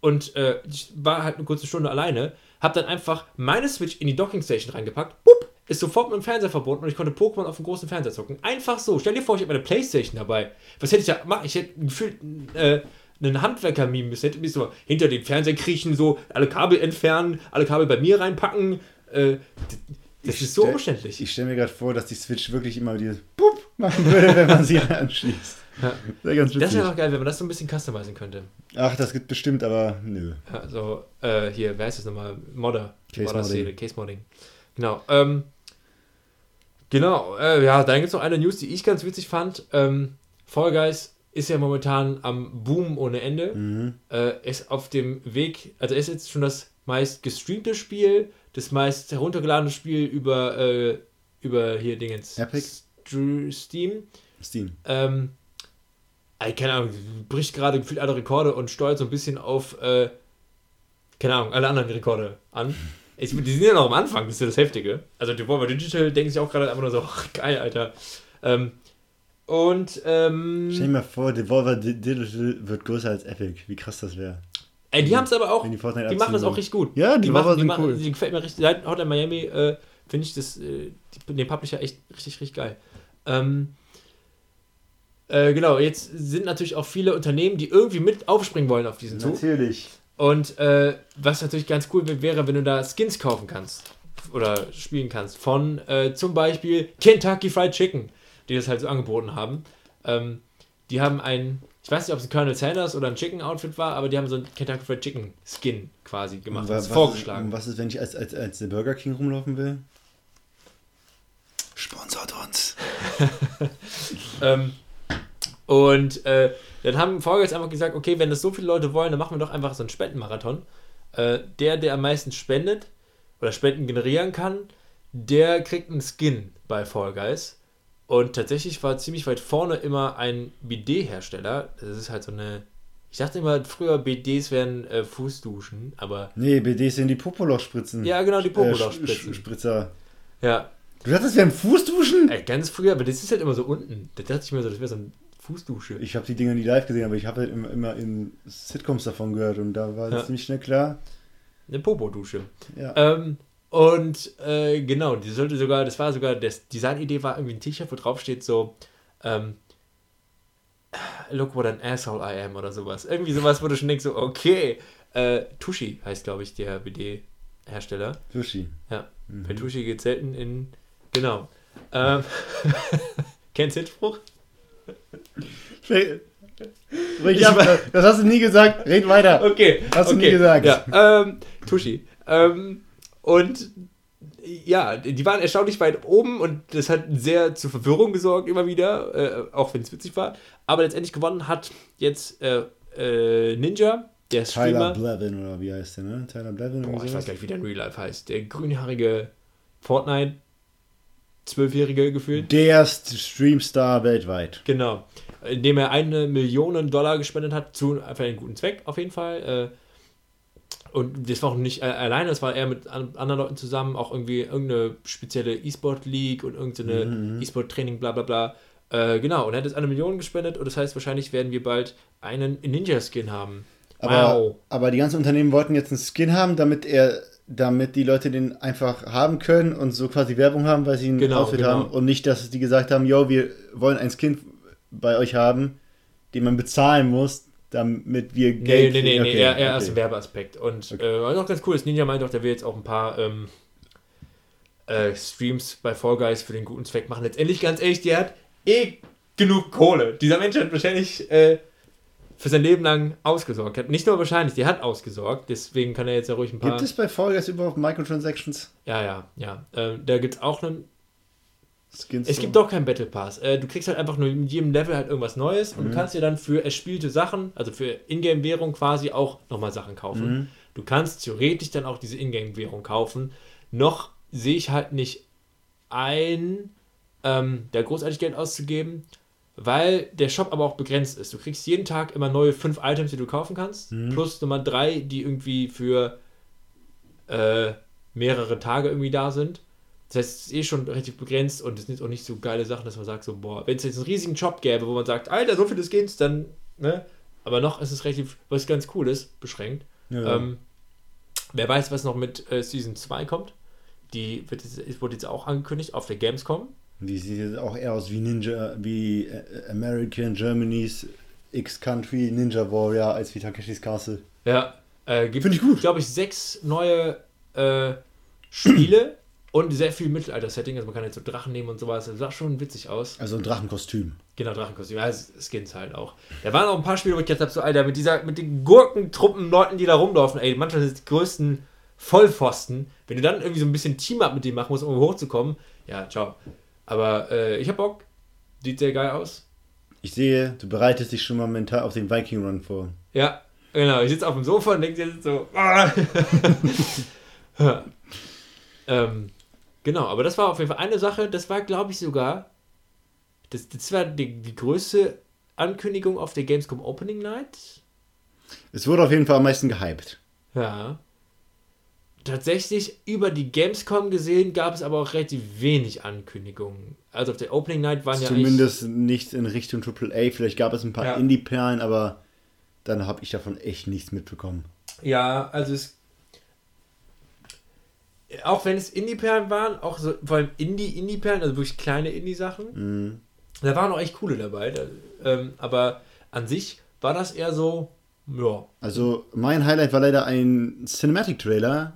und äh, ich war halt eine kurze Stunde alleine. Hab dann einfach meine Switch in die Dockingstation reingepackt. Bup, ist sofort mit dem Fernseher verbunden und ich konnte Pokémon auf dem großen Fernseher zocken. Einfach so. Stell dir vor, ich hätte meine Playstation dabei. Was hätte ich ja machen? Ich hätte gefühlt äh, einen Handwerker mimen müssen. Hätte mich so hinter den Fernseher kriechen, so alle Kabel entfernen, alle Kabel bei mir reinpacken. Äh, das Ich ist so umständlich. Ich stelle mir gerade vor, dass die Switch wirklich immer dieses Pup machen würde, wenn man sie anschließt. Ja. Wäre ganz Das wäre doch geil, wenn man das so ein bisschen customizen könnte. Ach, das gibt bestimmt, aber nö. Also, äh, hier, wer heißt das nochmal? Modder. Case Modder-Szene, Modding. Case Modding. Genau. Ähm, genau, äh, ja, dann gibt es noch eine News, die ich ganz witzig fand. Ähm, Fall Guys ist ja momentan am Boom ohne Ende. Mhm. Äh, ist auf dem Weg, also ist jetzt schon das meist gestreamte Spiel, das meist heruntergeladene Spiel über, äh, über hier Dingens. Epic? St- Steam. Steam. Ähm, keine Ahnung, bricht gerade gefühlt alle Rekorde und steuert so ein bisschen auf, äh, keine Ahnung, alle anderen Rekorde an. Ich, die sind ja noch am Anfang, das ist ja das Heftige. Also Devolver Digital denken sich auch gerade einfach nur so, ach, geil, Alter. Ähm, und, ähm, Stell dir mal vor, Devolver Di- Digital wird größer als Epic. Wie krass das wäre. ey, die haben es aber auch, die die machen das auch richtig gut. Ja, die die machen, die, sind machen, cool. die gefällt mir richtig, seit Hotline Miami, äh, finde ich das, äh, die, den Publisher echt richtig, richtig geil. Ähm, äh, genau, jetzt sind natürlich auch viele Unternehmen, die irgendwie mit aufspringen wollen auf diesen Zug. Natürlich. Und äh, was natürlich ganz cool wär- wäre, wenn du da Skins kaufen kannst oder spielen kannst von äh, zum Beispiel Kentucky Fried Chicken, die das halt so angeboten haben. Ähm, die haben ein, ich weiß nicht, ob es ein Colonel Sanders oder ein Chicken Outfit war, aber die haben so ein Kentucky Fried Chicken Skin quasi gemacht, was, vorgeschlagen. Ist, was ist, wenn ich als, als, als Burger King rumlaufen will? Sponsort uns. Ähm, und äh, dann haben Vorgänger einfach gesagt, okay, wenn das so viele Leute wollen, dann machen wir doch einfach so einen Spendenmarathon. Äh, der, der am meisten spendet oder Spenden generieren kann, der kriegt einen Skin bei Fall Guys. Und tatsächlich war ziemlich weit vorne immer ein BD-Hersteller. Das ist halt so eine. Ich dachte immer früher, BDs wären äh, Fußduschen, aber. Nee, BDs sind die Popoloch-Spritzen. Ja, genau, die Äh, Popoloch-Spritzen. Sch- Spritzer. Ja, Du dachtest, wir haben Fußduschen? ey, ganz früher, aber das ist halt immer so unten. Da dachte ich mir so, das wäre so eine Fußdusche. Ich habe die Dinger nie live gesehen, aber ich habe halt immer, immer in Sitcoms davon gehört und da war Ja. ziemlich schnell klar. Eine Popodusche. Ja. Ähm, und äh, genau, die sollte sogar, das war sogar, das Designidee war irgendwie ein T-Shirt, wo drauf steht so, ähm, look what an asshole I am oder sowas. Irgendwie sowas, wo du schon denkst, so, okay, äh, Tushi heißt, glaube ich, der BD-Hersteller. Sushi. Ja, Mhm. bei Tushi geht selten in, genau. Ähm, kennst du Ich hab, das hast du nie gesagt. Red weiter. Okay. Hast du okay. nie gesagt. Ja, ähm, Tushi. Ähm, und ja, die waren erstaunlich weit oben und das hat sehr zur Verwirrung gesorgt immer wieder, äh, auch wenn es witzig war. Aber letztendlich gewonnen hat jetzt äh, äh, Ninja, der Tyler Streamer. Blevin oder wie heißt der, ne? Tyler Blevin Boah, ich weiß gar nicht, wie der in Real Life heißt. Der grünhaarige Fortnite, zwölfjährige gefühlt. Der St- Streamstar weltweit. Genau. Indem er eine Million Dollar gespendet hat, zu für einen guten Zweck auf jeden Fall. Äh, und das war auch nicht äh, alleine, das war er mit an, anderen Leuten zusammen, auch irgendwie irgendeine spezielle E-Sport-League und irgendeine Mhm, E-Sport-Training, bla bla bla. Äh, genau, und er hat jetzt eine Million gespendet und das heißt, wahrscheinlich werden wir bald einen Ninja-Skin haben. Aber, wow. aber die ganzen Unternehmen wollten jetzt einen Skin haben, damit er, damit die Leute den einfach haben können und so quasi Werbung haben, weil sie einen Genau, Outfit genau. haben und nicht, dass die gesagt haben, yo, wir wollen einen Skin bei euch haben, den man bezahlen muss, damit wir Nee, Geld nee, nee, nee, Okay, eher, eher okay. als ein Werbeaspekt. Und Okay. äh, was auch ganz cool ist, Ninja meint auch, der will jetzt auch ein paar ähm, äh, Streams bei Fall Guys für den guten Zweck machen. Letztendlich, ganz ehrlich, der hat eh genug Kohle. Dieser Mensch hat wahrscheinlich äh, für sein Leben lang ausgesorgt. Hat nicht nur wahrscheinlich, der hat ausgesorgt. Deswegen kann er jetzt ja ruhig ein paar. Gibt es bei Fall Guys überhaupt Microtransactions? Ja, ja, ja. Ähm, da gibt es auch einen. Skins. Es gibt doch keinen Battle Pass. Äh, du kriegst halt einfach nur in jedem Level halt irgendwas Neues und du kannst dir dann für erspielte Sachen, also für Ingame-Währung quasi auch nochmal Sachen kaufen. Du kannst theoretisch dann auch diese Ingame-Währung kaufen. Noch sehe ich halt nicht ein, ähm, da großartig Geld auszugeben, weil der Shop aber auch begrenzt ist. Du kriegst jeden Tag immer neue fünf Items, die du kaufen kannst, plus Nummer drei, die irgendwie für äh, mehrere Tage irgendwie da sind. Das heißt, es ist eh schon relativ begrenzt und es sind auch nicht so geile Sachen, dass man sagt, so, boah, wenn es jetzt einen riesigen Shop gäbe, wo man sagt, Alter, so viele Skins, dann, ne? Aber noch ist es relativ, was ganz cool ist, beschränkt. Ja. Ähm, wer weiß, was noch mit äh, Season 2 kommt. Die wird jetzt, wurde jetzt auch angekündigt auf der Gamescom. Die sieht jetzt auch eher aus wie Ninja, wie äh, American Germany's X-Country Ninja Warrior als wie Takeshis Castle. Ja, äh, gibt, Finde ich gut. glaube ich, sechs neue äh, Spiele und sehr viel Mittelalter-Setting. Also man kann jetzt so Drachen nehmen und sowas. Das sah schon witzig aus. Also ein Drachenkostüm. Genau, Drachenkostüm. Ja, Skins halt auch. Da waren auch ein paar Spiele, wo ich gedacht habe, so, Alter, mit dieser, mit den Gurkentruppen Leuten, die da rumlaufen, ey, manchmal sind es die größten Vollpfosten. Wenn du dann irgendwie so ein bisschen Team-Up mit denen machen musst, um hochzukommen, ja, ciao. Aber äh, ich hab Bock. Sieht sehr geil aus. Ich sehe, du bereitest dich schon mal mental auf den Viking Run vor. Ja, genau. Ich sitze auf dem Sofa und denke jetzt so. Ah. Ähm, genau, aber das war auf jeden Fall eine Sache. Das war, glaube ich, sogar. Das, das war die, die größte Ankündigung auf der Gamescom Opening Night. Es wurde auf jeden Fall am meisten gehypt. Ja. Tatsächlich über die Gamescom gesehen gab es aber auch relativ wenig Ankündigungen. Also auf der Opening Night waren ja Zumindest nicht in Richtung AAA. Vielleicht gab es ein paar Ja. Indie-Perlen, aber dann habe ich davon echt nichts mitbekommen. Ja, also es. Auch wenn es Indie-Perlen waren, auch so, vor allem Indie-Indie-Perlen, also wirklich kleine Indie-Sachen, Mhm. da waren auch echt coole dabei. Da, ähm, aber an sich war das eher so, ja. Also mein Highlight war leider ein Cinematic-Trailer.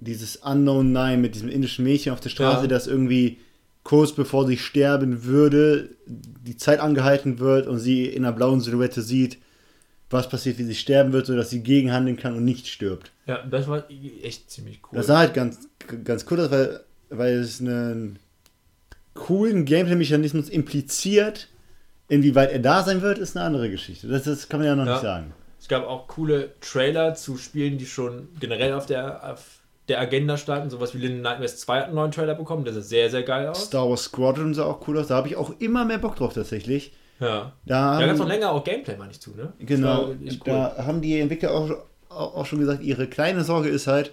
Dieses Unknown Nine mit diesem indischen Mädchen auf der Straße, Ja. das irgendwie kurz bevor sie sterben würde, die Zeit angehalten wird und sie in einer blauen Silhouette sieht, was passiert, wie sie sterben wird, sodass sie gegenhandeln kann und nicht stirbt. Ja, das war echt ziemlich cool. Das sah halt ganz, ganz cool aus, weil, weil es einen coolen Gameplay-Mechanismus impliziert. Inwieweit er da sein wird, ist eine andere Geschichte. Das, das kann man ja noch Ja. nicht sagen. Es gab auch coole Trailer zu Spielen, die schon generell auf der, auf der Agenda standen. Sowas wie Little Nightmares 2 hat einen neuen Trailer bekommen. Der sah sehr, sehr geil aus. Star Wars Squadron sah auch cool aus. Da habe ich auch immer mehr Bock drauf tatsächlich. Ja. Da, Da gab es noch länger auch Gameplay, meine ich, zu, ne? Genau, cool. da haben die Entwickler auch, auch schon gesagt, ihre kleine Sorge ist halt,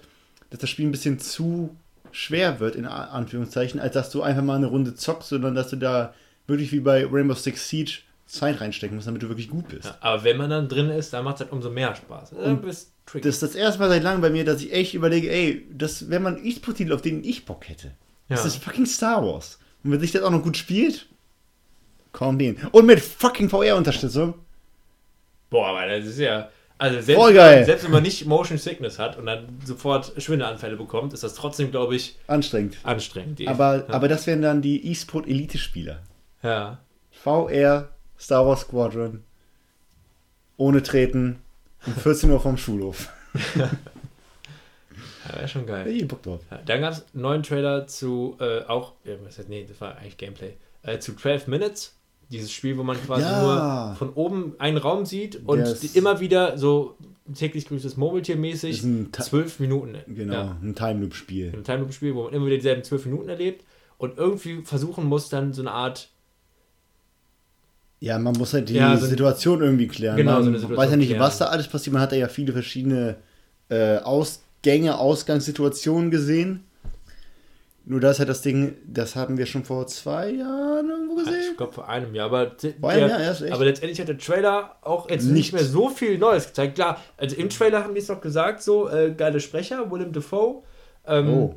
dass das Spiel ein bisschen zu schwer wird, in Anführungszeichen, als dass du einfach mal eine Runde zockst, sondern dass du da wirklich wie bei Rainbow Six Siege Zeit reinstecken musst, damit du wirklich gut bist. Ja, aber wenn man dann drin ist, dann macht es halt umso mehr Spaß. Äh, Und bist tricky. Das ist das erste Mal seit langem bei mir, dass ich echt überlege, ey, das wäre mal ein E-Sport-Titel, auf den ich Bock hätte. Das Ja. ist fucking Star Wars. Und wenn sich das auch noch gut spielt, komm den. Und mit fucking VR-Unterstützung. Boah, aber das ist ja. Also selbst, Voll geil. selbst wenn man nicht Motion Sickness hat und dann sofort Schwindelanfälle bekommt, ist das trotzdem, glaube ich, Anstrengend. anstrengend. Aber, ja. aber das wären dann die E-Sport-Elite-Spieler. ja. VR, Star Wars Squadron, ohne Treten, um 14 Uhr vom Schulhof. ja, wäre schon geil. Hey, Bock drauf. Ja, dann gab es einen neuen Trailer zu äh, auch, ja, was heißt, nee, das war eigentlich Gameplay, äh, zu 12 Minutes. Dieses Spiel, wo man quasi Ja. nur von oben einen Raum sieht und Yes. immer wieder so täglich grüßtes Murmeltier mäßig zwölf Minuten. Genau, Ja, ein Time Loop-Spiel. ein Time Loop Spiel, wo man immer wieder dieselben zwölf Minuten erlebt und irgendwie versuchen muss, dann so eine Art Ja, man muss halt die Ja, so Situation irgendwie klären. Genau, man so eine Situation weiß ja nicht, klären. was da alles passiert. Man hat ja viele verschiedene äh, Ausgänge, Ausgangssituationen gesehen. Nur das ist halt das Ding, das haben wir schon vor zwei Jahren irgendwo Ich gesehen. glaube vor einem Jahr, aber, Vor einem Jahr erst, echt? aber letztendlich hat der Trailer auch jetzt Nicht. nicht mehr so viel Neues gezeigt. Klar, also im Trailer haben die es doch gesagt, so äh, geile Sprecher, Willem Dafoe, ähm, Oh.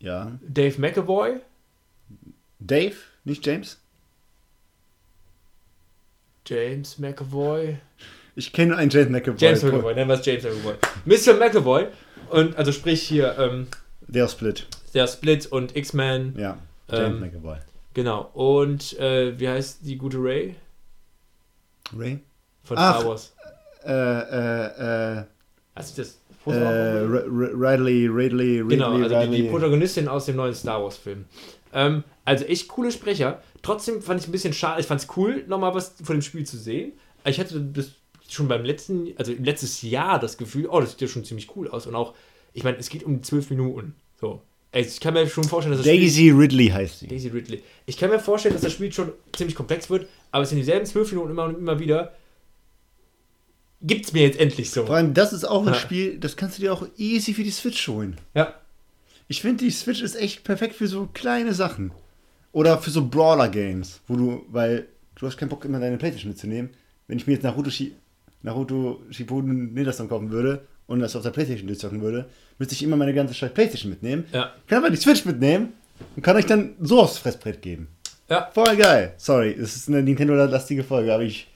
Ja. Dave McAvoy, Dave, nicht James? James McAvoy, Ich kenne einen James McAvoy. James McAvoy, nennen wir es James McAvoy, Mr. McAvoy und also sprich hier ähm, Der Split. der Split und X-Men, Ja. James Ähm, McAvoy. genau und äh, wie heißt die gute Ray Ray? von Ach. Star Wars? Äh, äh, äh. Hast du das Äh, Ridley, Ridley, Ridley, Genau, also die, Ridley. die Protagonistin aus dem neuen Star Wars Film. Ähm, also echt coole Sprecher. Trotzdem fand ich ein bisschen schade. Ich fand es cool, nochmal was von dem Spiel zu sehen. Ich hatte das schon beim letzten, also letztes Jahr das Gefühl, oh, das sieht ja schon ziemlich cool aus. Und auch, ich meine, es geht um zwölf Minuten. So. Ich kann mir schon vorstellen, dass das Spiel, Daisy Ridley heißt sie. Daisy Ridley. Ich kann mir vorstellen, dass das Spiel schon ziemlich komplex wird, aber es sind dieselben zwölf Minuten immer und immer wieder. Gibt's mir jetzt endlich so. Vor allem, das ist auch ein Ja. Spiel, das kannst du dir auch easy für die Switch holen. Ja. Ich finde, die Switch ist echt perfekt für so kleine Sachen. Oder für so Brawler-Games, wo du, weil du hast keinen Bock, immer deine Playstation mitzunehmen. Wenn ich mir jetzt Naruto, Shi Naruto Shippuden Ninja kaufen würde und das auf der Playstation durchzocken würde, müsste ich immer meine ganze scheiß Playstation mitnehmen. Ja. Kann aber die Switch mitnehmen und kann euch dann so aufs Fressbrett geben. Ja. Voll geil. Sorry, es ist eine Nintendo-lastige Folge, aber ich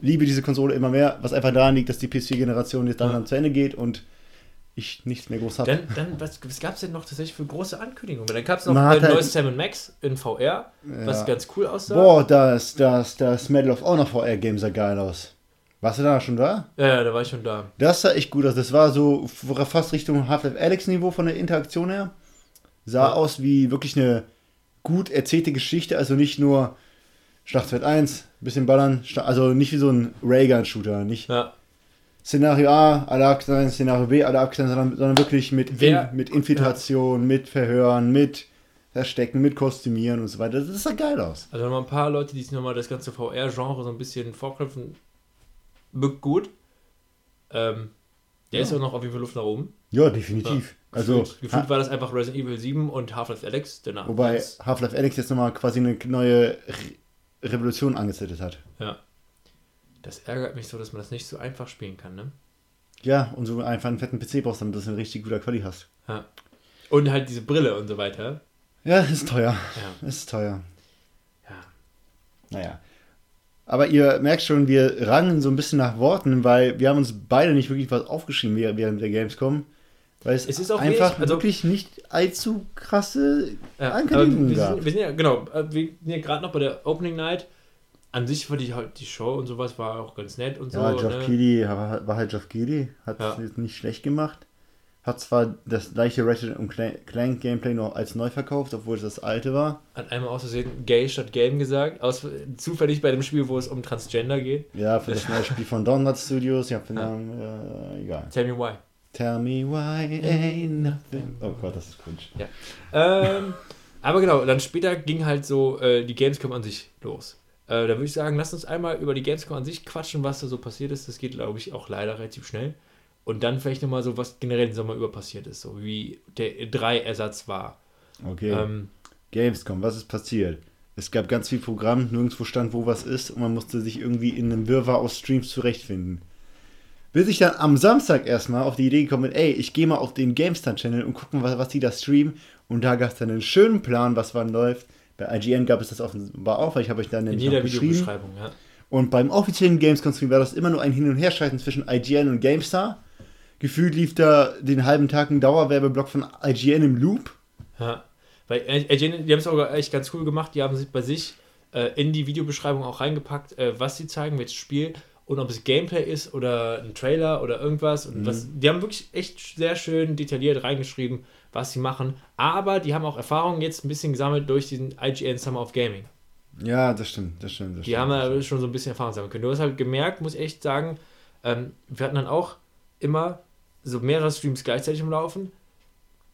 liebe diese Konsole immer mehr, was einfach daran liegt, dass die PS4-Generation jetzt dann, Ja. dann zu Ende geht und ich nichts mehr groß habe. Dann, dann was, was gab es denn noch tatsächlich für große Ankündigungen? Dann gab es noch ein hat halt- neues Sam Max in VR, was Ja. ganz cool aussah. Boah, das, das, das Medal of Honor VR-Game sah geil aus. Warst du da schon da? Ja, ja, da war ich schon da. Das sah echt gut aus. Das war so fast Richtung Half-Life Alex-Niveau von der Interaktion her. Sah Ja. aus wie wirklich eine gut erzählte Geschichte, also nicht nur Schlachtfeld 1, bisschen ballern, also nicht wie so ein Raygun-Shooter, nicht Ja. Szenario A, alle abknallen, Szenario B, alle abknallen, sondern, sondern wirklich mit, Wer- in, mit Infiltration, mit Verhören, mit Verstecken, mit Kostümieren und so weiter. Das sah geil aus. Also nochmal ein paar Leute, die sich nochmal das ganze VR-Genre so ein bisschen vorknüpfen, wirkt gut. Ähm, der Ja. ist auch noch auf jeden Fall Luft nach oben. Ja, definitiv. Also, gefühlt, gefühlt war das einfach Resident Evil 7 und Half-Life Alex. Danach Wobei. Half-Life Alex jetzt nochmal quasi eine neue Re Revolution angezettet hat. Ja. Das ärgert mich so, dass man das nicht so einfach spielen kann, ne? Ja, und so einfach einen fetten PC brauchst, damit du eine richtig guter Quali hast. Ja. Und halt diese Brille und so weiter. Ja, ist teuer. Ja. Ist teuer. ja. Naja. Aber ihr merkt schon, wir rangen so ein bisschen nach Worten, weil wir haben uns beide nicht wirklich was aufgeschrieben während der Gamescom. Weil es, Es ist auch einfach wenig, also- wirklich nicht allzu krasse Ja, Ankündigungen wir, gab. sind, wir sind ja, genau, äh, wir sind ja gerade noch bei der Opening Night. An sich war die, halt, die Show und sowas war auch ganz nett und Ja, so. Geoff ne? Keighley war, war halt Geoff Keighley, hat Ja. es nicht schlecht gemacht. Hat zwar das gleiche Ratchet und Clank Gameplay noch als neu verkauft, obwohl es das alte war. Hat einmal aus Versehen Gay statt Game gesagt. Aus, zufällig bei dem Spiel, wo es um Transgender geht. Ja, für das neue Spiel von Download Studios. Ich hab den Ja. Namen, äh, egal. Tell me why. Tell me why ain't nothing. Oh Gott, das ist cringe. ähm, aber genau, dann später ging halt so äh, die Gamescom an sich los. Äh, da würde ich sagen, lass uns einmal über die Gamescom an sich quatschen, was da so passiert ist. Das geht, glaube ich, auch leider relativ schnell. Und dann vielleicht nochmal so, was generell den Sommer über passiert ist, so wie der E3-Ersatz war. Okay, Ähm, Gamescom, was ist passiert? Es gab ganz viel Programm, nirgendwo stand, wo was ist und man musste sich irgendwie in einem Wirrwarr aus Streams zurechtfinden. Bis ich dann am Samstag erstmal auf die Idee gekommen bin, ey, ich gehe mal auf den GameStar-Channel und gucken, was, was die da streamen. Und da gab es dann einen schönen Plan, was wann läuft. Bei IGN gab es das offenbar auch, weil ich habe euch dann in nämlich jeder. Videobeschreibung, ja. Und beim offiziellen Gamescom-Stream war das immer nur ein Hin- und Herschalten zwischen IGN und GameStar. Gefühlt lief da den halben Tag ein Dauerwerbeblock von IGN im Loop. Ja, weil äh, die haben es auch echt ganz cool gemacht. Die haben sich bei sich äh, in die Videobeschreibung auch reingepackt, äh, was sie zeigen, welches Spiel und ob es Gameplay ist oder ein Trailer oder irgendwas. Und was, die haben wirklich echt sehr schön detailliert reingeschrieben, was sie machen. Aber die haben auch Erfahrungen jetzt ein bisschen gesammelt durch diesen IGN Summer of Gaming. Ja, das stimmt, das stimmt. Das Die stimmt. haben ja schon so ein bisschen Erfahrung sammeln können. Du hast halt gemerkt, muss ich echt sagen, ähm, wir hatten dann auch immer so mehrere Streams gleichzeitig im Laufen.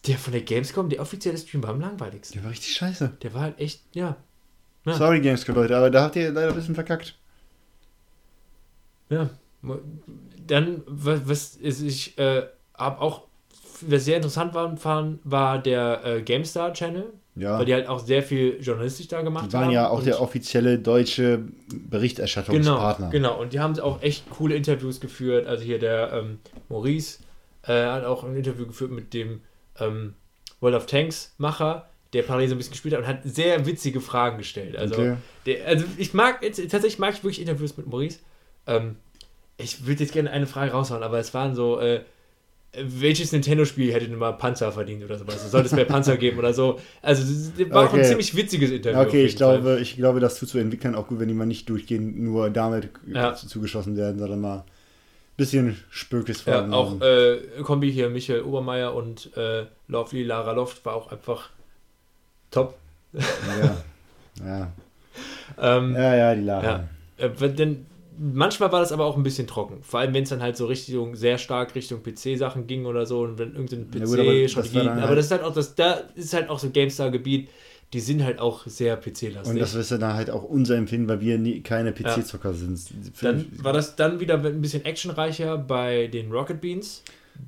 Der von der Gamescom, der offizielle Stream war am langweiligsten. Der war richtig scheiße. Der war halt echt, ja. Ja. Sorry, Gamescom, Leute, aber da habt ihr leider ein bisschen verkackt. Ja. Dann, was, was ist, ich äh, habe auch, was sehr interessant war, war der äh, GameStar Channel, Ja. weil die halt auch sehr viel journalistisch da gemacht Die waren haben. ja auch der offizielle deutsche Genau, Berichterstattungspartner. genau. Und die haben auch echt coole Interviews geführt. Also hier der ähm, Maurice äh, hat auch ein Interview geführt mit dem ähm, World of Tanks Macher, der parallel so ein bisschen gespielt hat und hat sehr witzige Fragen gestellt. Also, Okay. der, also ich mag, jetzt- tatsächlich mag ich wirklich Interviews mit Maurice. Ähm, ich würde jetzt gerne eine Frage raushauen, aber es waren so, äh, welches Nintendo-Spiel hätte denn mal Panzer verdient oder sowas? Sollte es mehr Panzer geben oder so? Also, das war auch ein Okay. ziemlich witziges Interview. Okay, ich Fall. glaube, ich glaube, das tut zu Entwicklern auch gut, wenn die mal nicht durchgehend nur damit Ja. zu- zugeschossen werden, sondern mal ein bisschen Spökes Ja, auch äh, Kombi hier, Michael Obermeier und äh, Lovely Lara Loft war auch einfach top. Ja. Ja. Ähm, ja, ja, die Lara. Ja. Äh, denn manchmal war das aber auch ein bisschen trocken. Vor allem, wenn es dann halt so Richtung, sehr stark Richtung PC-Sachen ging oder so und wenn irgendein Ja aber PC-Strategie. dann aber halt- das ist halt auch das, da ist halt auch so GameStar-Gebiet, die sind halt auch sehr PC-lastig. Und das ist ja dann halt auch unser Empfinden, weil wir nie, keine PC-Zocker sind. Dann war das dann wieder ein bisschen actionreicher bei den Rocket Beans,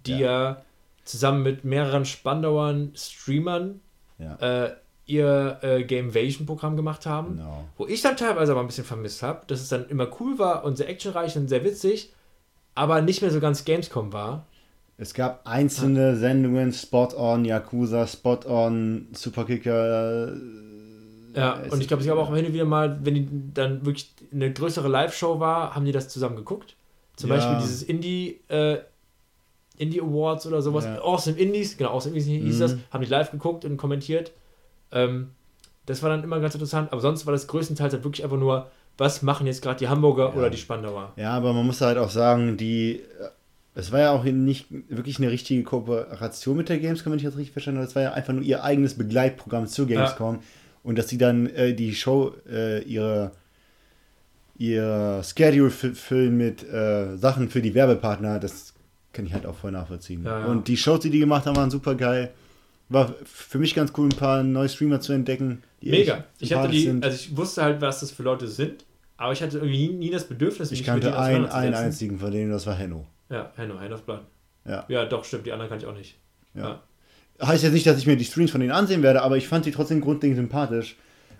die ja, zusammen mit mehreren Spandauern Streamern ja, äh, ihr äh, Gamevasion-Programm gemacht haben. genau. Wo ich dann teilweise aber ein bisschen vermisst habe, dass es dann immer cool war und sehr actionreich und sehr witzig, aber nicht mehr so ganz Gamescom war. Es gab einzelne Sendungen, Spot on Yakuza, Spot on Superkicker. Ja, es- und ich glaube, es gab auch hin und wieder mal, wenn die dann wirklich eine größere Live-Show war, haben die das zusammen geguckt. Zum Ja. Beispiel dieses Indie, äh, Indie Awards oder sowas. Ja. Awesome Indies, genau, Awesome Indies hieß Mhm. das, haben die live geguckt und kommentiert. Ähm, das war dann immer ganz interessant, aber sonst war das größtenteils halt wirklich einfach nur, was machen jetzt gerade die Hamburger Ja. oder die Spandauer. Ja, aber man muss halt auch sagen, die. Es war ja auch nicht wirklich eine richtige Kooperation mit der Gamescom, wenn ich das richtig verstanden habe. Es war ja einfach nur ihr eigenes Begleitprogramm zur Gamescom. Und dass sie dann äh, die Show, äh, ihre, ihr Schedule fü- füllen mit äh, Sachen für die Werbepartner, das kann ich halt auch voll nachvollziehen. Ja, ja. Und die Shows, die die gemacht haben, waren super geil. War für mich ganz cool, ein paar neue Streamer zu entdecken. Mega. Ich hatte die, sind. also ich wusste halt, was das für Leute sind, aber ich hatte irgendwie nie, nie das Bedürfnis, ich mich kannte mit denen einen, einzigen von denen, das war Henno. Ja, Hand, Hand of Blood. Ja. Ja, doch, stimmt, die anderen kann ich auch nicht. Ja. Heißt jetzt nicht, dass ich mir die Streams von denen ansehen werde, aber ich fand sie trotzdem grundlegend sympathisch.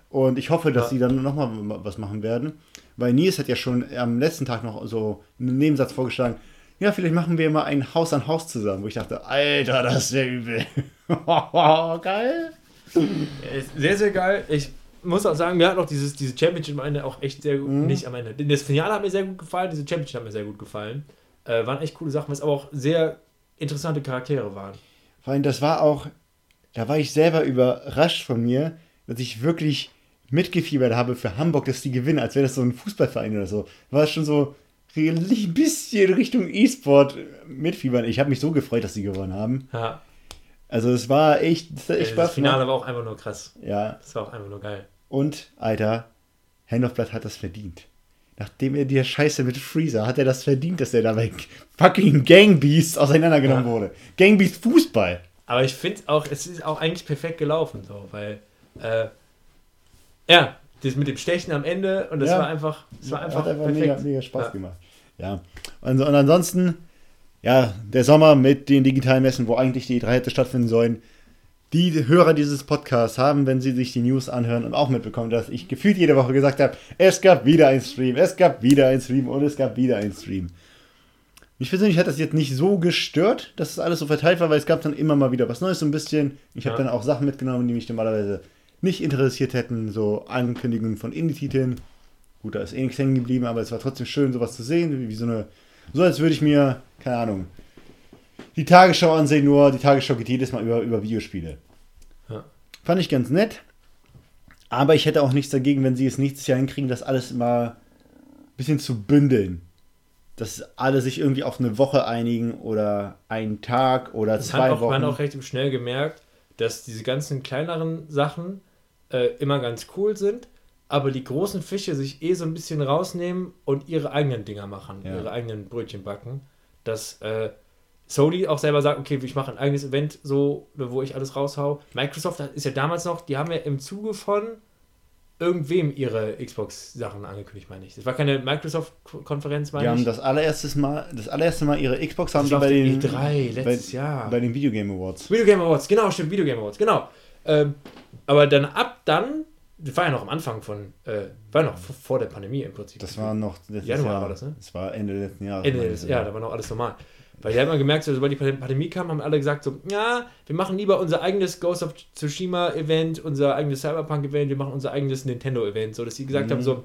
Und ich hoffe, dass Ja. sie dann nochmal was machen werden. Weil Nils hat ja schon am letzten Tag noch so einen Nebensatz vorgeschlagen. Ja, vielleicht machen wir mal ein Haus an Haus zusammen. Wo ich dachte, Alter, das wäre übel. Geil. Ist Sehr, sehr geil. Ich muss auch sagen, mir hat auch dieses, diese Championship am Ende auch echt sehr gut, Mhm. nicht am Ende. Das Finale hat mir sehr gut gefallen, diese Championship hat mir sehr gut gefallen. Äh, waren echt coole Sachen, was aber auch sehr interessante Charaktere waren. Vor allem, das war auch, da war ich selber überrascht von mir, dass ich wirklich mitgefiebert habe für Hamburg, dass die gewinnen, als wäre das so ein Fußballverein oder so. War schon so ein bisschen Richtung E-Sport mitfiebern. Ich habe mich so gefreut, dass sie gewonnen haben. Ja, Also es war echt, das hat echt das Spaß Finale war auch einfach nur krass. Ja, Das war auch einfach nur geil. und, Alter, Hand of Blood hat das verdient. Nachdem er die Scheiße mit Freezer, hat er das verdient, dass er dabei fucking Gangbeast auseinandergenommen Ja. wurde. Gangbeast Fußball. Aber ich finde auch, es ist auch eigentlich perfekt gelaufen, so, weil, äh, ja, das mit dem Stechen am Ende und das Ja. war einfach, das war einfach, hat einfach perfekt. mega, mega Spaß Ja. gemacht. Ja. Und, und ansonsten, ja, der Sommer mit den digitalen Messen, wo eigentlich die drei hätte stattfinden sollen. Die Hörer dieses Podcasts haben, wenn sie sich die News anhören und auch mitbekommen, dass ich gefühlt jede Woche gesagt habe, es gab wieder ein Stream, es gab wieder ein Stream und es gab wieder ein Stream. Mich persönlich hat das jetzt nicht so gestört, dass es alles so verteilt war, weil es gab dann immer mal wieder was Neues so ein bisschen. Ich habe Ja. dann auch Sachen mitgenommen, die mich normalerweise nicht interessiert hätten, so Ankündigungen von Indie-Titeln. Gut, da ist eh nichts hängen geblieben, aber es war trotzdem schön, sowas zu sehen, wie, wie so eine, so als würde ich mir, keine Ahnung, die Tagesschau ansehen, nur die Tagesschau geht jedes Mal über, über Videospiele. Ja. Fand ich ganz nett, aber ich hätte auch nichts dagegen, wenn sie es nächstes Jahr hinkriegen, das alles mal ein bisschen zu bündeln. Dass alle sich irgendwie auf eine Woche einigen oder einen Tag oder Das zwei hat auch, Wochen. man auch recht schnell gemerkt, dass diese ganzen kleineren Sachen äh, immer ganz cool sind, aber die großen Fische sich eh so ein bisschen rausnehmen und ihre eigenen Dinger machen, Ja. ihre eigenen Brötchen backen. Dass äh, Sony auch selber sagt, okay, ich mache ein eigenes Event, so, wo ich alles raushau. Microsoft ist ja damals noch, die haben ja im Zuge von irgendwem ihre Xbox-Sachen angekündigt, meine ich. Das war keine Microsoft-Konferenz, die meine haben ich. das allererste Mal, das allererste Mal ihre Xbox haben Das die war bei den, E3 letztes bei, Jahr. bei den Video Game Awards. Video Game Awards, genau, stimmt, Video Game Awards, genau. Ähm, aber dann ab dann, das war ja noch am Anfang von, äh, war noch vor der Pandemie im Prinzip. Das war noch letztes Januar Jahr. war das, ne? Das war Ende letzten Jahres. Ende ich ja, da war noch alles normal. Weil die haben immer gemerkt, so, sobald die Pandemie kam, haben alle gesagt so, ja, wir machen lieber unser eigenes Ghost of Tsushima Event, unser eigenes Cyberpunk Event, wir machen unser eigenes Nintendo Event, so dass sie gesagt Mhm. haben so,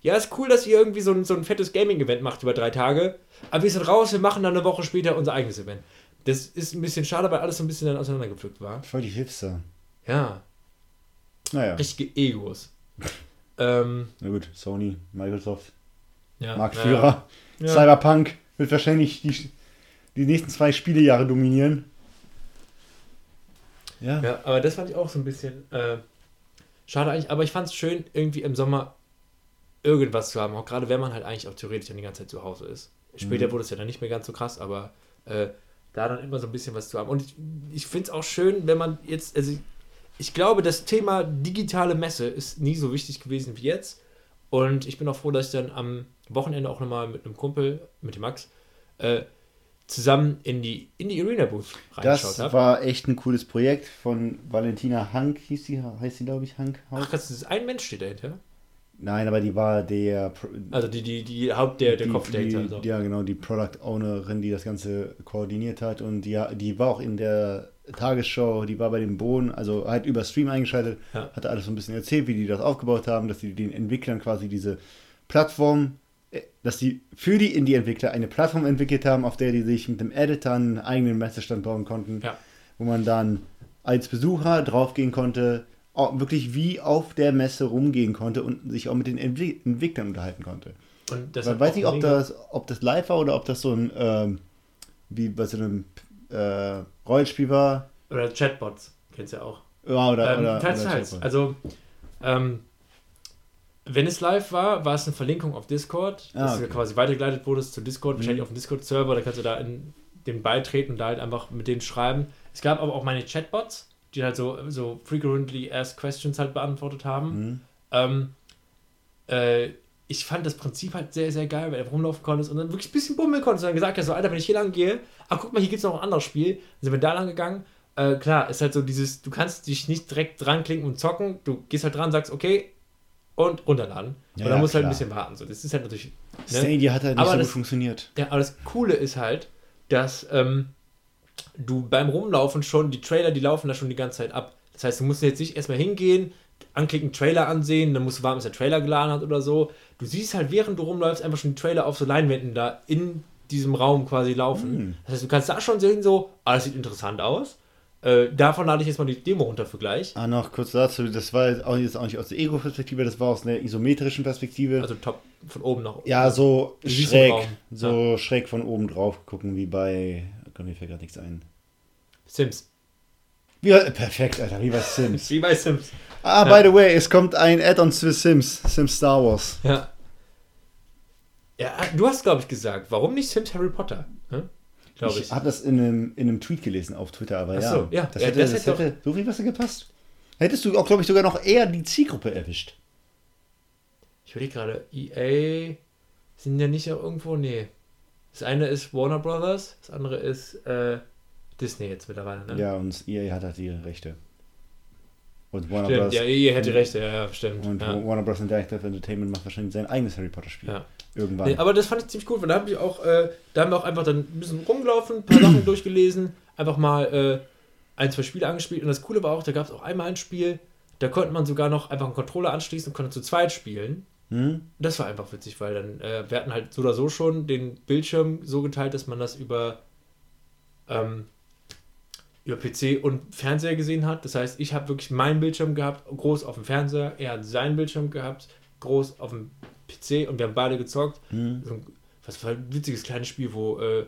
ja, ist cool, dass ihr irgendwie so ein, so ein fettes Gaming Event macht über drei Tage, aber wir sind raus, wir machen dann eine Woche später unser eigenes Event. Das ist ein bisschen schade, weil alles so ein bisschen dann auseinandergepflückt war. Voll die Hipster. Ja, Naja, richtige Egos. ähm, na gut, Sony, Microsoft, ja, Marktführer, Ja. Cyberpunk, wird wahrscheinlich die, die nächsten zwei Spielejahre dominieren. Ja. ja, aber das fand ich auch so ein bisschen äh, schade eigentlich. Aber ich fand es schön, irgendwie im Sommer irgendwas zu haben. Auch gerade wenn man halt eigentlich auch theoretisch dann die ganze Zeit zu Hause ist. Später mhm. wurde es ja dann nicht mehr ganz so krass, aber äh, da dann immer so ein bisschen was zu haben. Und ich, ich finde es auch schön, wenn man jetzt, also ich, glaube, das Thema digitale Messe ist nie so wichtig gewesen wie jetzt. Und ich bin auch froh, dass ich dann am Wochenende auch nochmal mit einem Kumpel, mit dem Max, äh, zusammen in die, in die Arena Booth reingeschaut habe. Das war echt ein cooles Projekt von Valentina Hank, hieß sie, heißt sie, glaube ich, Hank. Ach, das ist ein Mensch steht dahinter. Nein, aber die war der. Also die, die, die Haupt, der, der die, Kopf dahinter. Also. Ja, genau, die Product Ownerin, die das Ganze koordiniert hat. Und die, die war auch in der Tagesschau, die war bei dem Bohnen, also halt über Stream eingeschaltet, ja. hat alles so ein bisschen erzählt, wie die das aufgebaut haben, dass sie den Entwicklern quasi diese Plattform äh, dass sie für die Indie-Entwickler eine Plattform entwickelt haben, auf der die sich mit dem Editor einen eigenen Messestand bauen konnten, ja. wo man dann als Besucher draufgehen konnte, wirklich wie auf der Messe rumgehen konnte und sich auch mit den Entwick Entwicklern unterhalten konnte. Und das weiß nicht, ob das, ob das live war oder ob das so ein, ähm, wie bei so einem äh, Rollenspiel war. Oder Chatbots, kennst du ja auch. Ja, oder, ähm, oder, teils, oder teils. Also, ähm, wenn es live war, war es eine Verlinkung auf Discord, ah, dass okay. du quasi weitergeleitet wurdest zu Discord, mhm. wahrscheinlich auf dem Discord-Server, da kannst du da in den beitreten und da halt einfach mit denen schreiben. Es gab aber auch meine Chatbots, die halt so, so frequently asked questions halt beantwortet haben. Mhm. Ähm, äh, ich fand das Prinzip halt sehr, sehr geil, weil er rumlaufen konntest und dann wirklich ein bisschen bummeln konntest und dann gesagt hast, so, Alter, wenn ich hier lang gehe, ach guck mal, hier gibt es noch ein anderes Spiel. Dann sind wir da lang gegangen. Äh, klar, ist halt so dieses, du kannst dich nicht direkt dran klinken und zocken. Du gehst halt dran, sagst, okay, und runterladen. Ja, und dann ja, musst du halt ein bisschen warten. So, das ist halt natürlich. Ne? Stadia hat halt nicht aber so das, gut funktioniert. Ja, aber das Coole ist halt, dass ähm, du beim Rumlaufen schon, die Trailer, die laufen da schon die ganze Zeit ab. Das heißt, du musst jetzt nicht erstmal hingehen, anklicken, Trailer ansehen, dann musst du warten, bis der Trailer geladen hat oder so. Du siehst halt, während du rumläufst, einfach schon die Trailer auf so Leinwänden da in diesem Raum quasi laufen. Mhm. Das heißt, du kannst da schon sehen, so, ah, das sieht interessant aus. Äh, davon lade ich jetzt mal die Demo runter für gleich. Ah, noch kurz dazu, das war jetzt auch, jetzt auch nicht aus der Ego-Perspektive, das war aus einer isometrischen Perspektive. Also top von oben nach unten. Ja, so schräg, so ja. schräg von oben drauf gucken, wie bei, oh mir fällt gerade nichts ein. Sims. Wie, perfekt, Alter, wie bei Sims. wie bei Sims. Ah, ja. by the way, es kommt ein Add-on zu Sims, Sims Star Wars. Ja. Ja, du hast, glaube ich, gesagt, warum nicht Sims Harry Potter? Hm? ich. Ich habe das in einem, in einem Tweet gelesen auf Twitter, aber ja, so, ja. Das hätte, ja, das, das hätte so viel besser gepasst. Hättest du auch, glaube ich, sogar noch eher die Zielgruppe erwischt. Ich überlege gerade, EA sind ja nicht irgendwo, nee. Das eine ist Warner Brothers, das andere ist äh, Disney jetzt mittlerweile, ne? Ja, und EA hat halt die Rechte. Und Warner stimmt, Bros. Ja, EA hätte Rechte, ja, ja, stimmt. Und ja. Warner Bros. Interactive Entertainment macht wahrscheinlich sein eigenes Harry Potter Spiel. Ja. Irgendwann. Nee, aber das fand ich ziemlich cool, weil da haben wir auch, äh, da haben wir auch einfach dann ein bisschen rumgelaufen, ein paar Sachen durchgelesen, einfach mal äh, ein, zwei Spiele angespielt. Und das Coole war auch, da gab es auch einmal ein Spiel, da konnte man sogar noch einfach einen Controller anschließen und konnte zu zweit spielen. Hm? Das war einfach witzig, weil dann, äh, wir hatten halt so oder so schon den Bildschirm so geteilt, dass man das über, ähm, über PC und Fernseher gesehen hat. Das heißt, ich habe wirklich meinen Bildschirm gehabt, groß auf dem Fernseher, er hat seinen Bildschirm gehabt, groß auf dem PC und wir haben beide gezockt. Mhm. So ein, was war ein witziges kleines Spiel, wo äh,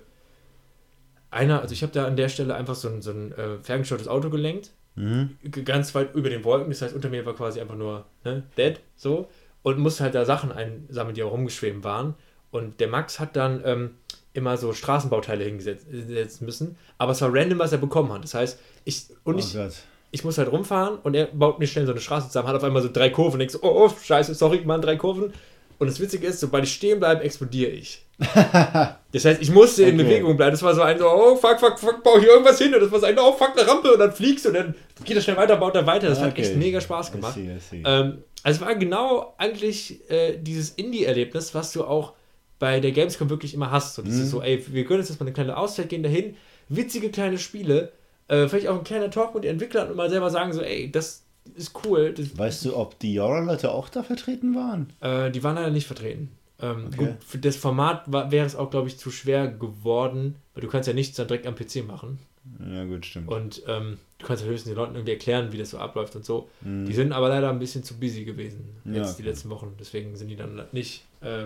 einer, also ich habe da an der Stelle einfach so ein, so ein äh, ferngesteuertes Auto gelenkt, mhm. ganz weit über den Wolken, das heißt, unter mir war quasi einfach nur ne, dead, so, und musste halt da Sachen einsammeln, die auch rumgeschweben waren. Und der Max hat dann ähm, immer so Straßenbauteile hingesetzt müssen, aber es war random, was er bekommen hat. Das heißt, ich und oh ich, Gott ich muss halt rumfahren und er baut mir schnell so eine Straße zusammen, hat auf einmal so drei Kurven und denkst so, oh, oh, scheiße, sorry, Mann, drei Kurven. Und das Witzige ist, sobald ich stehen bleibe, explodiere ich. das heißt, ich musste okay. in Bewegung bleiben. Das war so ein so, oh fuck, fuck, fuck, bau hier irgendwas hin. Und das war so ein, oh fuck, eine Rampe. Und dann fliegst du und dann geht er schnell weiter, baut er weiter. Das okay. hat echt mega Spaß gemacht. I see, I see. Ähm, also es war genau eigentlich äh, dieses Indie-Erlebnis, was du auch bei der Gamescom wirklich immer hast. So, das mhm. ist so, ey, wir können jetzt mal eine kleine Auszeit gehen dahin. Witzige kleine Spiele. Äh, vielleicht auch ein kleiner Talk mit den Entwicklern und mal selber sagen so, ey, das, ist cool. Das, weißt du, ob die Jora-Leute auch da vertreten waren? Äh, die waren leider nicht vertreten. Ähm, okay. gut, für das Format wäre es auch, glaube ich, zu schwer geworden, weil du kannst ja nichts dann direkt am PC machen. Ja, gut, stimmt. Und ähm, du kannst ja höchstens den Leuten irgendwie erklären, wie das so abläuft und so. Mhm. Die sind aber leider ein bisschen zu busy gewesen, jetzt ja, okay. die letzten Wochen. Deswegen sind die dann nicht äh,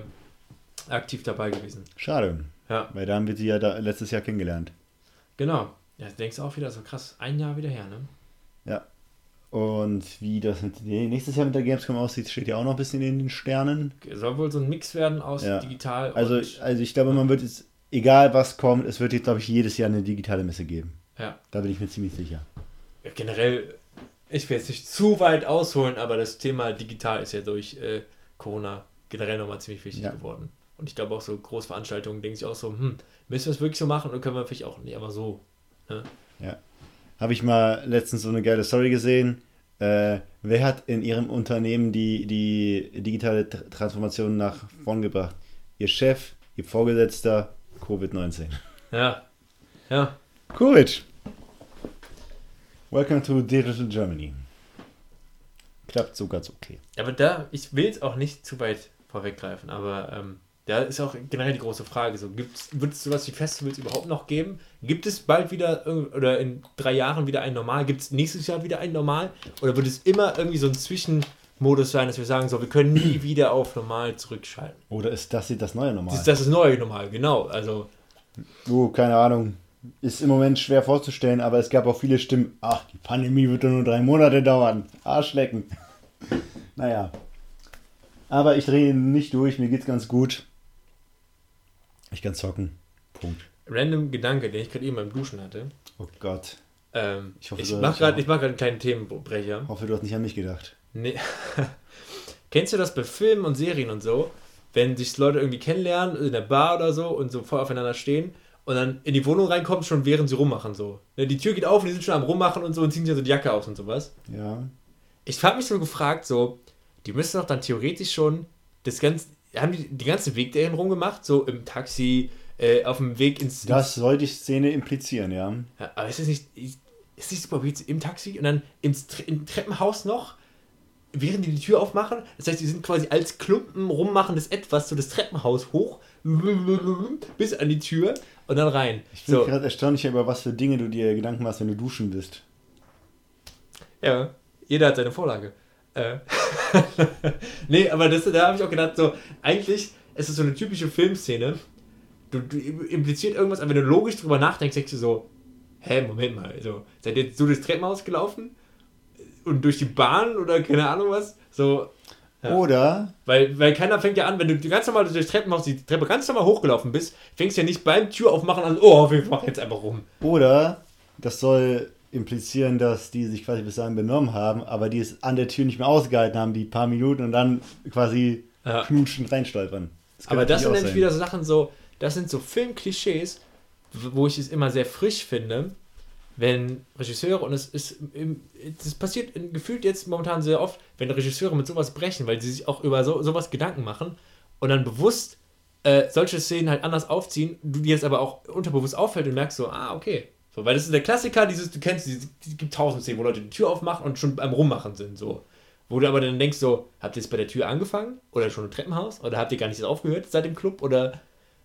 aktiv dabei gewesen. Schade. Ja. Weil da haben wir sie ja da letztes Jahr kennengelernt. Genau. Ja, denkst auch wieder so krass, ein Jahr wieder her, ne? Ja. Und wie das mit, nächstes Jahr mit der Gamescom aussieht, steht ja auch noch ein bisschen in den Sternen. Soll wohl so ein Mix werden aus Ja. digital Also, und. also ich glaube, man wird es, egal was kommt, es wird jetzt, glaube ich, jedes Jahr eine digitale Messe geben. Ja. Da bin ich mir ziemlich sicher. Ja, generell, ich will jetzt nicht zu weit ausholen, aber das Thema digital ist ja durch äh, Corona generell nochmal ziemlich wichtig Ja. geworden. Und ich glaube auch so Großveranstaltungen denken sich auch so, hm, müssen wir es wirklich so machen oder können wir vielleicht auch nicht, aber so. Ne? Habe ich mal letztens so eine geile Story gesehen. Äh, wer hat in ihrem Unternehmen die, die digitale Tr- Transformation nach vorn gebracht? Ihr Chef, ihr Vorgesetzter, Covid-19. Ja. Ja. Covid. Welcome to Digital Germany. Klappt so ganz okay. Aber da, ich will jetzt auch nicht zu weit vorweggreifen, aber ähm, da ist auch generell die große Frage: so, Wird es sowas wie Festivals überhaupt noch geben? Gibt es bald wieder oder in drei Jahren wieder ein Normal? Gibt es nächstes Jahr wieder ein Normal? Oder wird es immer irgendwie so ein Zwischenmodus sein, dass wir sagen, so, wir können nie wieder auf Normal zurückschalten? Oder ist das jetzt das neue Normal? Das ist das neue Normal, genau. Also, Oh, keine Ahnung. Ist im Moment schwer vorzustellen, aber es gab auch viele Stimmen. Ach, die Pandemie wird doch nur drei Monate dauern. Arschlecken. naja. Aber ich drehe nicht durch, mir geht's ganz gut. Ich kann zocken. Punkt. random Gedanke, den ich gerade eben beim Duschen hatte. Oh Gott. Ähm, Ich hoffe, ich mache gerade mach einen kleinen Themenbrecher. Hoffe, du hast nicht an mich gedacht. Nee. Kennst du das bei Filmen und Serien und so, wenn sich Leute irgendwie kennenlernen in der Bar oder so und so voll aufeinander stehen und dann in die Wohnung reinkommen, schon während sie rummachen so. Ne, Die Tür geht auf und die sind schon am rummachen und so und ziehen sich so die Jacke aus und sowas. Ja. Ich habe mich so gefragt, so, die müssen doch dann theoretisch schon das ganze, haben die den ganzen Weg dahin rumgemacht, so im Taxi, äh, auf dem Weg ins, Das soll die Szene implizieren, ja. ja, aber ist es nicht, ist nicht super weird, im Taxi und dann ins, im Treppenhaus noch, während die die Tür aufmachen? Das heißt, die sind quasi als Klumpen rummachendes Etwas so das Treppenhaus hoch, bis an die Tür und dann rein. Ich bin So, gerade erstaunlich, über was für Dinge du dir Gedanken machst, wenn du duschen bist. ja, jeder hat seine Vorlage. Äh. nee, aber das, da habe ich auch gedacht, so, eigentlich ist es so eine typische Filmszene. Du, du impliziert irgendwas, aber wenn du logisch drüber nachdenkst, denkst du so, hä, Moment mal, so, seid ihr jetzt so das Treppenhaus gelaufen? Und durch die Bahn oder keine Ahnung was? So, Ja. Oder weil, weil keiner fängt ja an, wenn du ganz normal durch das Treppenhaus die Treppe ganz normal hochgelaufen bist, fängst du ja nicht beim Tür aufmachen an, oh, wir machen jetzt einfach rum. Oder das soll implizieren, dass die sich quasi bis dahin benommen haben, aber die es an der Tür nicht mehr ausgehalten haben, die paar Minuten und dann quasi Ja. knutschend reinstolpern. Das Aber das sind nämlich wieder so Sachen so, das sind so Filmklischees, wo ich es immer sehr frisch finde, wenn Regisseure, und es ist, das passiert gefühlt jetzt momentan sehr oft, wenn Regisseure mit sowas brechen, weil sie sich auch über so, sowas Gedanken machen und dann bewusst äh, solche Szenen halt anders aufziehen, du dir jetzt aber auch unterbewusst auffällt und merkst so, ah, okay. So, weil das ist der Klassiker, dieses, du kennst, es gibt tausend Szenen, wo Leute die Tür aufmachen und schon beim Rummachen sind, so. Wo du aber dann denkst so, habt ihr jetzt bei der Tür angefangen? Oder schon im Treppenhaus? Oder habt ihr gar nicht aufgehört seit dem Club? Oder.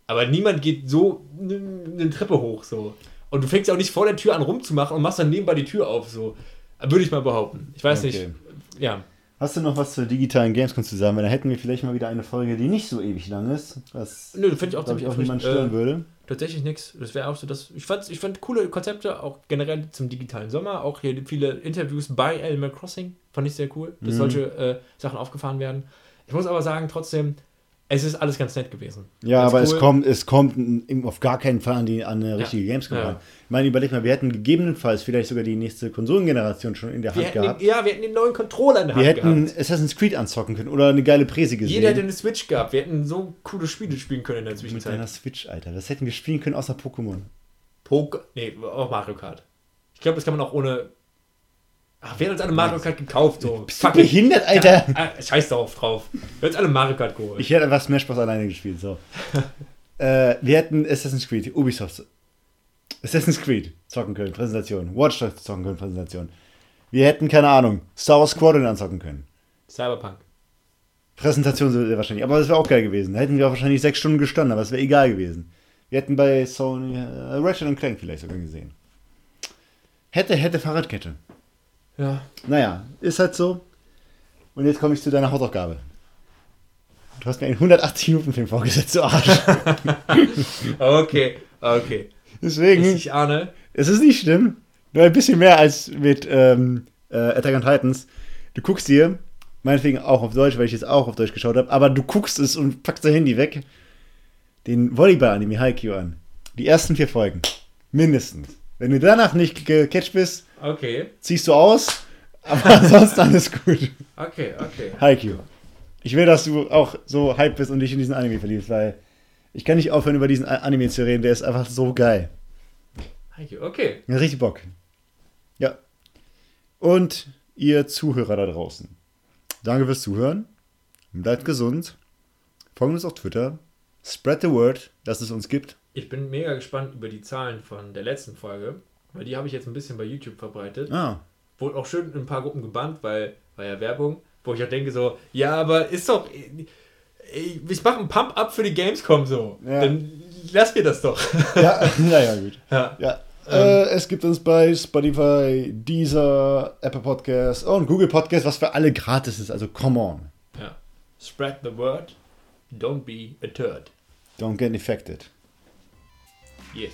Aber niemand geht so eine Treppe hoch, so. Und du fängst ja auch nicht vor der Tür an rumzumachen und machst dann nebenbei die Tür auf, so. Würde ich mal behaupten. Ich weiß Okay. nicht. Ja. Hast du noch was zur digitalen Gamescom zu sagen? Weil dann hätten wir vielleicht mal wieder eine Folge, die nicht so ewig lang ist, was Nö, finde ich auch glaube ich ziemlich auch niemand stören würde. Tatsächlich nichts. Das wäre auch so, dass ich fand, ich fand coole Konzepte, auch generell zum digitalen Sommer. Auch hier viele Interviews bei Animal Crossing fand ich sehr cool, dass Mhm. solche äh, Sachen aufgefahren werden. Ich muss aber sagen, trotzdem, es ist alles ganz nett gewesen. Ja, Ganz aber es cool. kommt, es kommt auf gar keinen Fall an, die, an eine richtige Gamescom Ja. ran. Ich meine, überleg mal, wir hätten gegebenenfalls vielleicht sogar die nächste Konsolengeneration schon in der Wir Hand hätten gehabt. den, ja, wir hätten den neuen Controller in der Wir Hand hätten gehabt. Assassin's Creed anzocken können oder eine geile Präse gesehen. Jeder hätte eine Switch gehabt. Wir hätten so coole Spiele spielen können in der mit Zwischenzeit. deiner Switch, Alter. Was hätten wir spielen können außer Pokémon? Poker. Nee, auch Mario Kart. Ich glaube, das kann man auch ohne. Ach, wir haben uns alle Mario Kart gekauft. So. Bist du behindert, Alter? Ja, ah, scheiß darauf drauf. Wir haben uns alle Mario Kart geholt. Ich hätte einfach Smash Bros. alleine gespielt, so. äh, wir hätten Assassin's Creed, Ubisoft. Assassin's Creed zocken können, Präsentation. Watch Dogs zocken können, Präsentation. Wir hätten, keine Ahnung, Star Wars Squadron anzocken können. Cyberpunk. Präsentation so wahrscheinlich, aber das wäre auch geil gewesen. Da hätten wir auch wahrscheinlich sechs Stunden gestanden, aber es wäre egal gewesen. Wir hätten bei Sony äh, Ratchet Clank vielleicht sogar gesehen. Hätte, hätte Fahrradkette. Ja. Naja, ist halt so. Und jetzt komme ich zu deiner Hausaufgabe. Du hast mir einen 180-Minuten-Film vorgesetzt, du Arsch. Okay, okay. Deswegen, Ich, ich ahne. es ist nicht schlimm. Nur ein bisschen mehr als mit ähm, äh, Attack on Titans. Du guckst dir, meinetwegen auch auf Deutsch, weil ich jetzt auch auf Deutsch geschaut habe, aber du guckst es und packst dein Handy weg, den Volleyball-Anime Haikyuu an. Die ersten vier Folgen. Mindestens. Wenn du danach nicht gecatcht bist, Okay, ziehst du aus, aber ansonsten alles gut. okay, okay. Haikyuu. Ich will, dass du auch so hype bist und dich in diesen Anime verliebst, weil ich kann nicht aufhören, über diesen Anime zu reden, der ist einfach so geil. Okay. Ja, richtig Bock. Ja. Und ihr Zuhörer da draußen. Danke fürs Zuhören. Bleibt gesund. Folgt uns auf Twitter. Spread the word, dass es uns gibt. Ich bin mega gespannt über die Zahlen von der letzten Folge, weil die habe ich jetzt ein bisschen bei YouTube verbreitet. Ah, Wurde auch schön in ein paar Gruppen gebannt, weil war ja Werbung, wo ich auch denke so, ja, aber ist doch, ey, ich mache einen Pump-Up für die Gamescom so. Ja. Dann lass mir das doch. ja, naja, gut. ja. Ja. Äh, es gibt uns bei Spotify, Deezer, Apple Podcasts und Google Podcasts, was für alle gratis ist. Also, come on. ja. Spread the word, don't be a turd. Don't get infected. Yes.